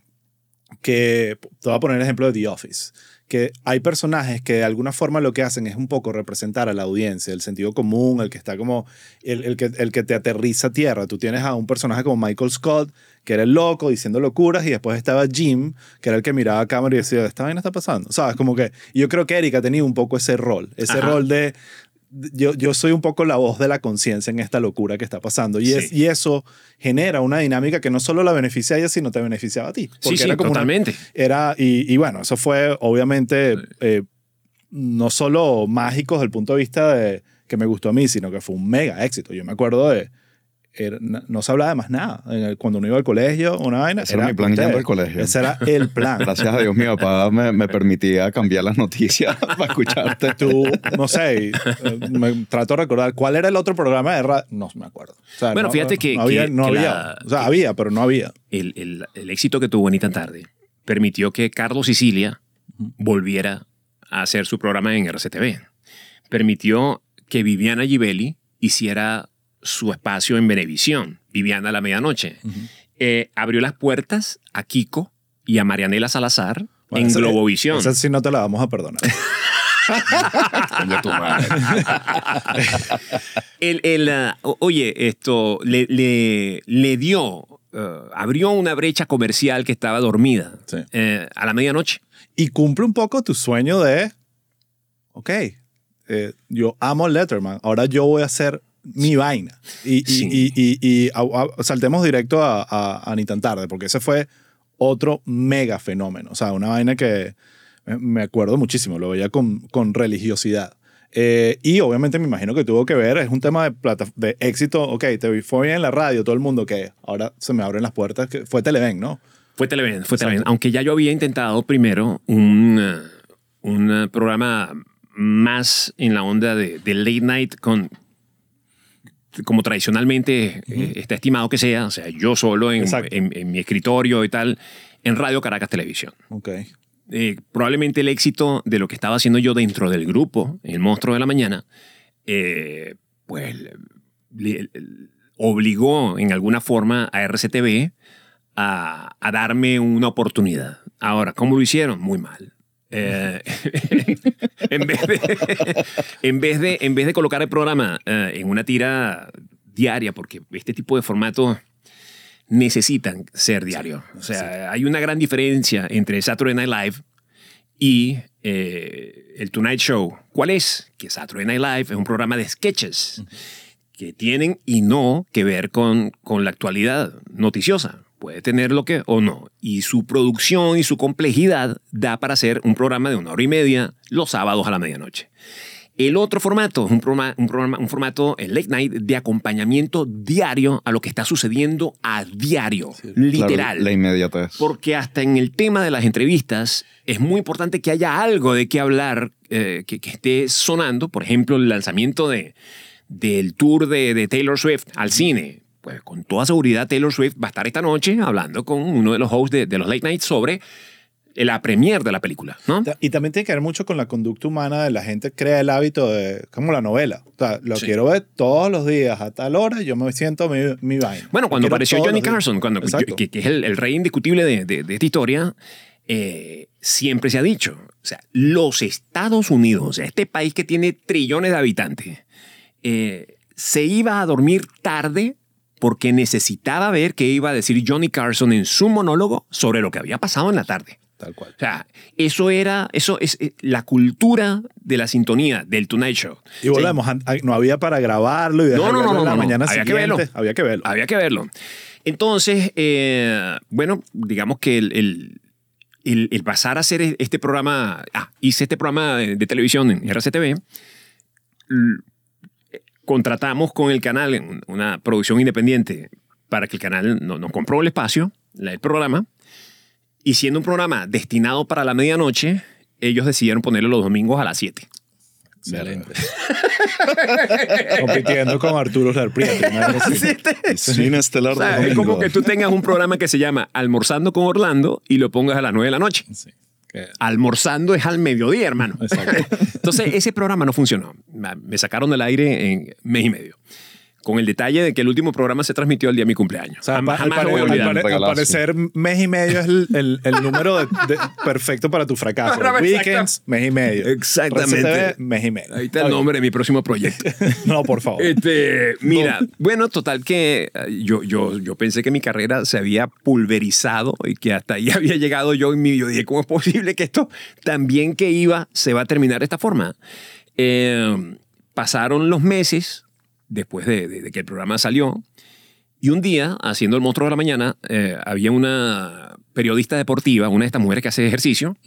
que, te voy a poner el ejemplo de The Office, que hay personajes que de alguna forma lo que hacen es un poco representar a la audiencia, el sentido común, el que está como, el, el que, el que te aterriza a tierra. Tú tienes a un personaje como Michael Scott, que era el loco diciendo locuras, y después estaba Jim, que era el que miraba a cámara y decía, esta vaina está pasando. ¿Sabes? Como que, yo creo que Erika tenía un poco ese rol, ese Ajá. rol de, yo, yo soy un poco la voz de la conciencia en esta locura que está pasando. Y, es, y eso genera una dinámica que no solo la beneficia a ella, sino te beneficiaba a ti. Sí, Porque sí, era como una- totalmente. era, y, y bueno, eso fue obviamente eh, no solo mágico desde el punto de vista de que me gustó a mí, sino que fue un mega éxito. Yo me acuerdo de era- no se hablaba de más nada. En el- Cuando uno iba al colegio, una vaina. Ese era mi plan ustedes. yendo al colegio. Ese era el plan. Gracias a Dios, mi papá me, me permitía cambiar las noticias para escucharte. Tú, no sé, eh, me trato de recordar cuál era el otro programa de radio. No me acuerdo. O sea, Bueno, no- fíjate que- No había. que- no que había. la- o sea, que- había, pero no había. el, el- el éxito que tuvo ni tan tarde permitió que Carlos Sicilia volviera a hacer su programa en RCTV. Permitió que Viviana Givelli hiciera su espacio en Venevisión, Viviana a la medianoche. Eh, abrió las puertas a Kiko y a Marianela Salazar Bueno, en ese- Globovisión. Esa sí no te la vamos a perdonar. Tu madre. El, el, o- oye, esto le, le, le dio, eh, abrió una brecha comercial que estaba dormida Sí. eh, a la medianoche. y cumple un poco tu sueño de, ok, eh, yo amo Letterman, ahora yo voy a hacer mi vaina. Y, y- Sí. y, y- y a- a- saltemos directo a, Ni tan tarde, porque ese fue otro mega fenómeno. O sea, una vaina que me- acuerdo muchísimo, lo veía con, con religiosidad. Eh, y obviamente me imagino que tuvo que ver, es un tema de, plata, de éxito, ok, te fue bien en la radio, todo el mundo, que ahora se me abren las puertas, que fue Televen, ¿no? Fue Televen, fue. Televen. Aunque ya yo había intentado primero un, un programa más en la onda de, de late night con como tradicionalmente eh, está estimado que sea, o sea, yo solo en, Exacto. en- en mi escritorio y tal, en Radio Caracas Televisión. Ok. Eh, probablemente el éxito de lo que estaba haciendo yo dentro del grupo, El Monstruo de la Mañana, eh, pues le- le- obligó en alguna forma a RCTV a, a darme una oportunidad. Ahora, ¿cómo lo hicieron? Muy mal. Eh, en, vez de, en, vez de, en vez de colocar el programa eh, en una tira diaria, porque este tipo de formatos necesitan ser diarios. O sea, hay una gran diferencia entre Saturday Night Live y eh, el Tonight Show. ¿Cuál es? Que Saturday Night Live es un programa de sketches que tienen y no que ver con, con la actualidad noticiosa. Puede tenerlo que o no. Y su producción y su complejidad da para hacer un programa de una hora y media los sábados a la medianoche. El otro formato es un, programa, un, programa, un formato el late night de acompañamiento diario a lo que está sucediendo a diario, literal. Claro, la inmediatez. Porque hasta en el tema de las entrevistas es muy importante que haya algo de qué hablar eh, que, que esté sonando. Por ejemplo, el lanzamiento de, del tour de, de Taylor Swift al cine. Pues con toda seguridad Taylor Swift va a estar esta noche hablando con uno de los hosts de, de los late nights sobre la premiere de la película, ¿no? Y también tiene que ver mucho con la conducta humana de la gente crea el hábito de, como la novela. O sea, lo Sí. quiero ver todos los días a tal hora yo me siento mi, mi vaina. Bueno, cuando apareció Johnny. Carson, cuando, que, que es el, el rey indiscutible de, de- de esta historia, eh, siempre se ha dicho, o sea, los Estados Unidos, o sea, este país que tiene trillones de habitantes, eh, se iba a dormir tarde porque necesitaba ver qué iba a decir Johnny Carson en su monólogo sobre lo que había pasado en la tarde. Tal cual. O sea, eso era, eso es eh, la cultura de la sintonía del Tonight Show. Y volvemos, no había para grabarlo y dejarlo no, no, en no, la no, mañana había que verlo. Había que verlo. Había que verlo. Entonces, eh, bueno, digamos que el, el, el- el pasar a hacer este programa, ah, hice este programa de, de televisión en RCTV, contratamos con el canal una producción independiente para que el canal no- nos compró el espacio, la- el programa, y siendo un programa destinado para la medianoche, ellos decidieron ponerlo los domingos a las 7. Excelente. Compitiendo con Arturo. Cine estelar O sea, de es como que tú tengas un programa que se llama Almorzando con Orlando y lo pongas a las 9 de la noche. Sí. Almorzando es al mediodía, hermano. Exacto. Entonces, ese programa no funcionó. Me sacaron del aire en mes y medio. Con el detalle de que el último programa se transmitió el día de mi cumpleaños. O sea, Jamás, al, jamás lo pare- voy a al olvidar. pare- al regalazo. parecer, mes y medio es el, el- el número de- de- perfecto para tu fracaso. Weekends, mes y medio. Exactamente. Mes y medio. Ahí está el nombre de mi próximo proyecto. No, por favor. Este, mira, bueno, total que eh, yo, yo, yo pensé que mi carrera se había pulverizado y que hasta ahí había llegado yo en mi yo dije, ¿cómo es posible que esto también que iba se va a terminar de esta forma? Eh, pasaron los meses después de, de- de que el programa salió y un día, haciendo el monstruo de la mañana, eh, había una periodista deportiva, una de estas mujeres que hace ejercicio,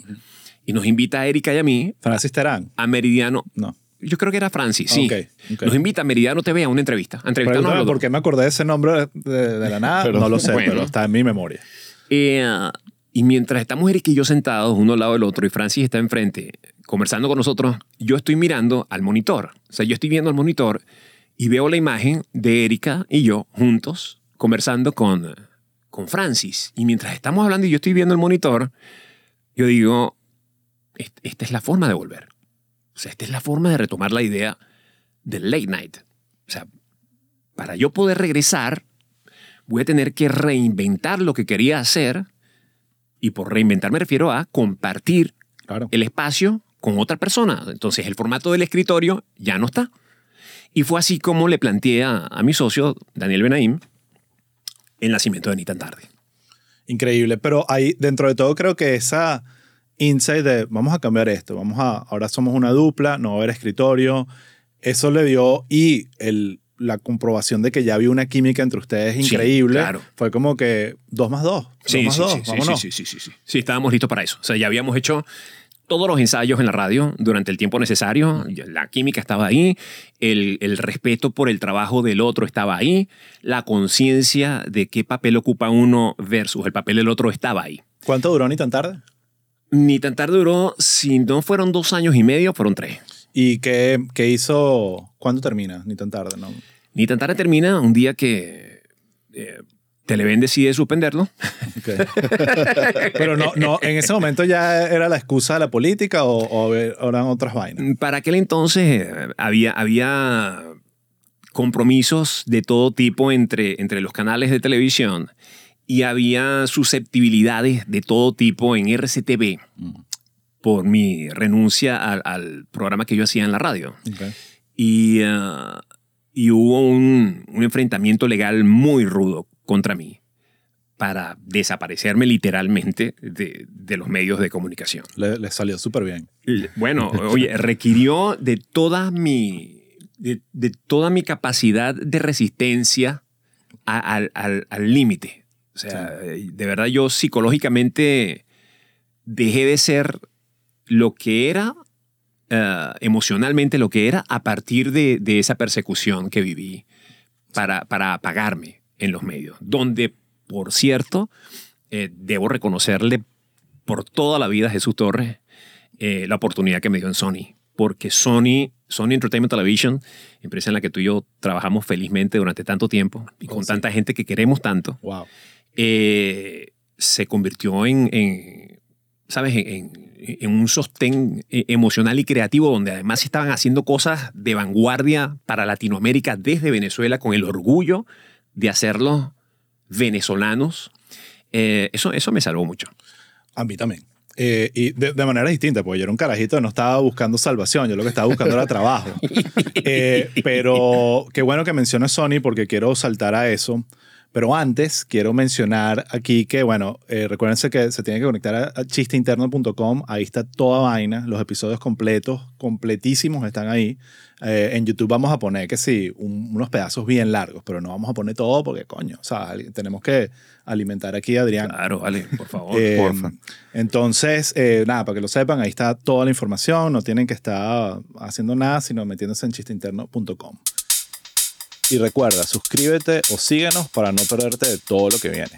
y nos invita a Erika y a mí Francis Terán. a Meridiano. No. yo creo que era Francis, sí. Ok, ok. Nos invita a Meridiano TV a una entrevista. A entrevistarnos por qué me acordé de ese nombre de, de la nada. Pero- no lo sé, Bueno. pero está en mi memoria. Eh, y mientras estamos Eric y yo sentados uno al lado del otro y Francis está enfrente conversando con nosotros, yo estoy mirando al monitor. O sea, yo estoy viendo al monitor y veo la imagen de Erika y yo juntos conversando con, con Francis. Y mientras estamos hablando y yo estoy viendo el monitor, yo digo, "Est- esta es la forma de volver. O sea, esta es la forma de retomar la idea del late night. O sea, para yo poder regresar, voy a tener que reinventar lo que quería hacer. Y por reinventar me refiero a compartir Claro. el espacio con otra persona. Entonces el formato del escritorio ya no está. Y fue así como le planteé a, a mi socio, Daniel Benaim, el nacimiento de Ni tan tarde. Increíble. Pero ahí, dentro de todo, creo que esa insight de vamos a cambiar esto, vamos a, ahora somos una dupla, no va a haber escritorio, eso le dio y el, la comprobación de que ya había una química entre ustedes Sí, increíble. claro. Fue como que dos más dos. dos más dos, sí, sí, sí, sí, sí, sí. Sí, estábamos listos para eso. O sea, ya habíamos hecho todos los ensayos en la radio durante el tiempo necesario. La química estaba ahí, el, el respeto por el trabajo del otro estaba ahí, la conciencia de qué papel ocupa uno versus el papel del otro estaba ahí. ¿Cuánto duró ni tan tarde? Ni tan tarde duró, si no fueron dos años y medio, fueron tres. ¿Y qué, qué hizo? ¿Cuándo termina? Ni tan tarde, ¿no? Ni tan tarde termina un día que eh, Televen decide suspenderlo. Pero no, no, en ese momento ya era la excusa de la política o, o eran otras vainas. Para aquel entonces eh, había, había compromisos de todo tipo entre, entre los canales de televisión y había susceptibilidades de todo tipo en RCTV por mi renuncia al, al programa que yo hacía en la radio. Y, ah, y hubo un, un enfrentamiento legal muy rudo contra mí para desaparecerme literalmente de, de los medios de comunicación. Le, le salió súper bien. Bueno, oye, requirió de toda mi, de, de toda mi capacidad de resistencia a- al- al al límite. O sea, de verdad yo psicológicamente dejé de ser lo que era, eh, emocionalmente lo que era, a partir de, de esa persecución que viví para, para apagarme en los medios. Donde, por cierto, eh, debo reconocerle por toda la vida a Jesús Torres eh, la oportunidad que me dio en Sony. Porque Sony, Sony Entertainment Television, empresa en la que tú y yo trabajamos felizmente durante tanto tiempo y con Oh, sí. tanta gente que queremos tanto, Wow. eh, se convirtió en, en, ¿sabes? En, en- en un sostén eh, emocional y creativo donde además estaban haciendo cosas de vanguardia para Latinoamérica desde Venezuela con el orgullo de hacerlos venezolanos. Eh, eso, eso me salvó mucho. A mí también. Eh, y de, de manera distinta, porque yo era un carajito que no estaba buscando salvación, yo lo que estaba buscando era trabajo. Eh, pero qué bueno que mencionas Sony porque quiero saltar a eso. Pero antes quiero mencionar aquí que, bueno, eh, recuérdense que se tienen que conectar a, a chisteinterno.com. Ahí está toda vaina, los episodios completos, completísimos están ahí. Eh, en YouTube vamos a poner que sí, un- unos pedazos bien largos, pero no vamos a poner todo porque, coño, o sea, tenemos que alimentar aquí a Adrián. Claro, vale, por favor. Eh, porfa. Entonces, eh, nada, para que lo sepan, ahí está toda la información. No tienen que estar haciendo nada, sino metiéndose en chisteinterno.com. Y recuerda, suscríbete o síguenos para no perderte de todo lo que viene.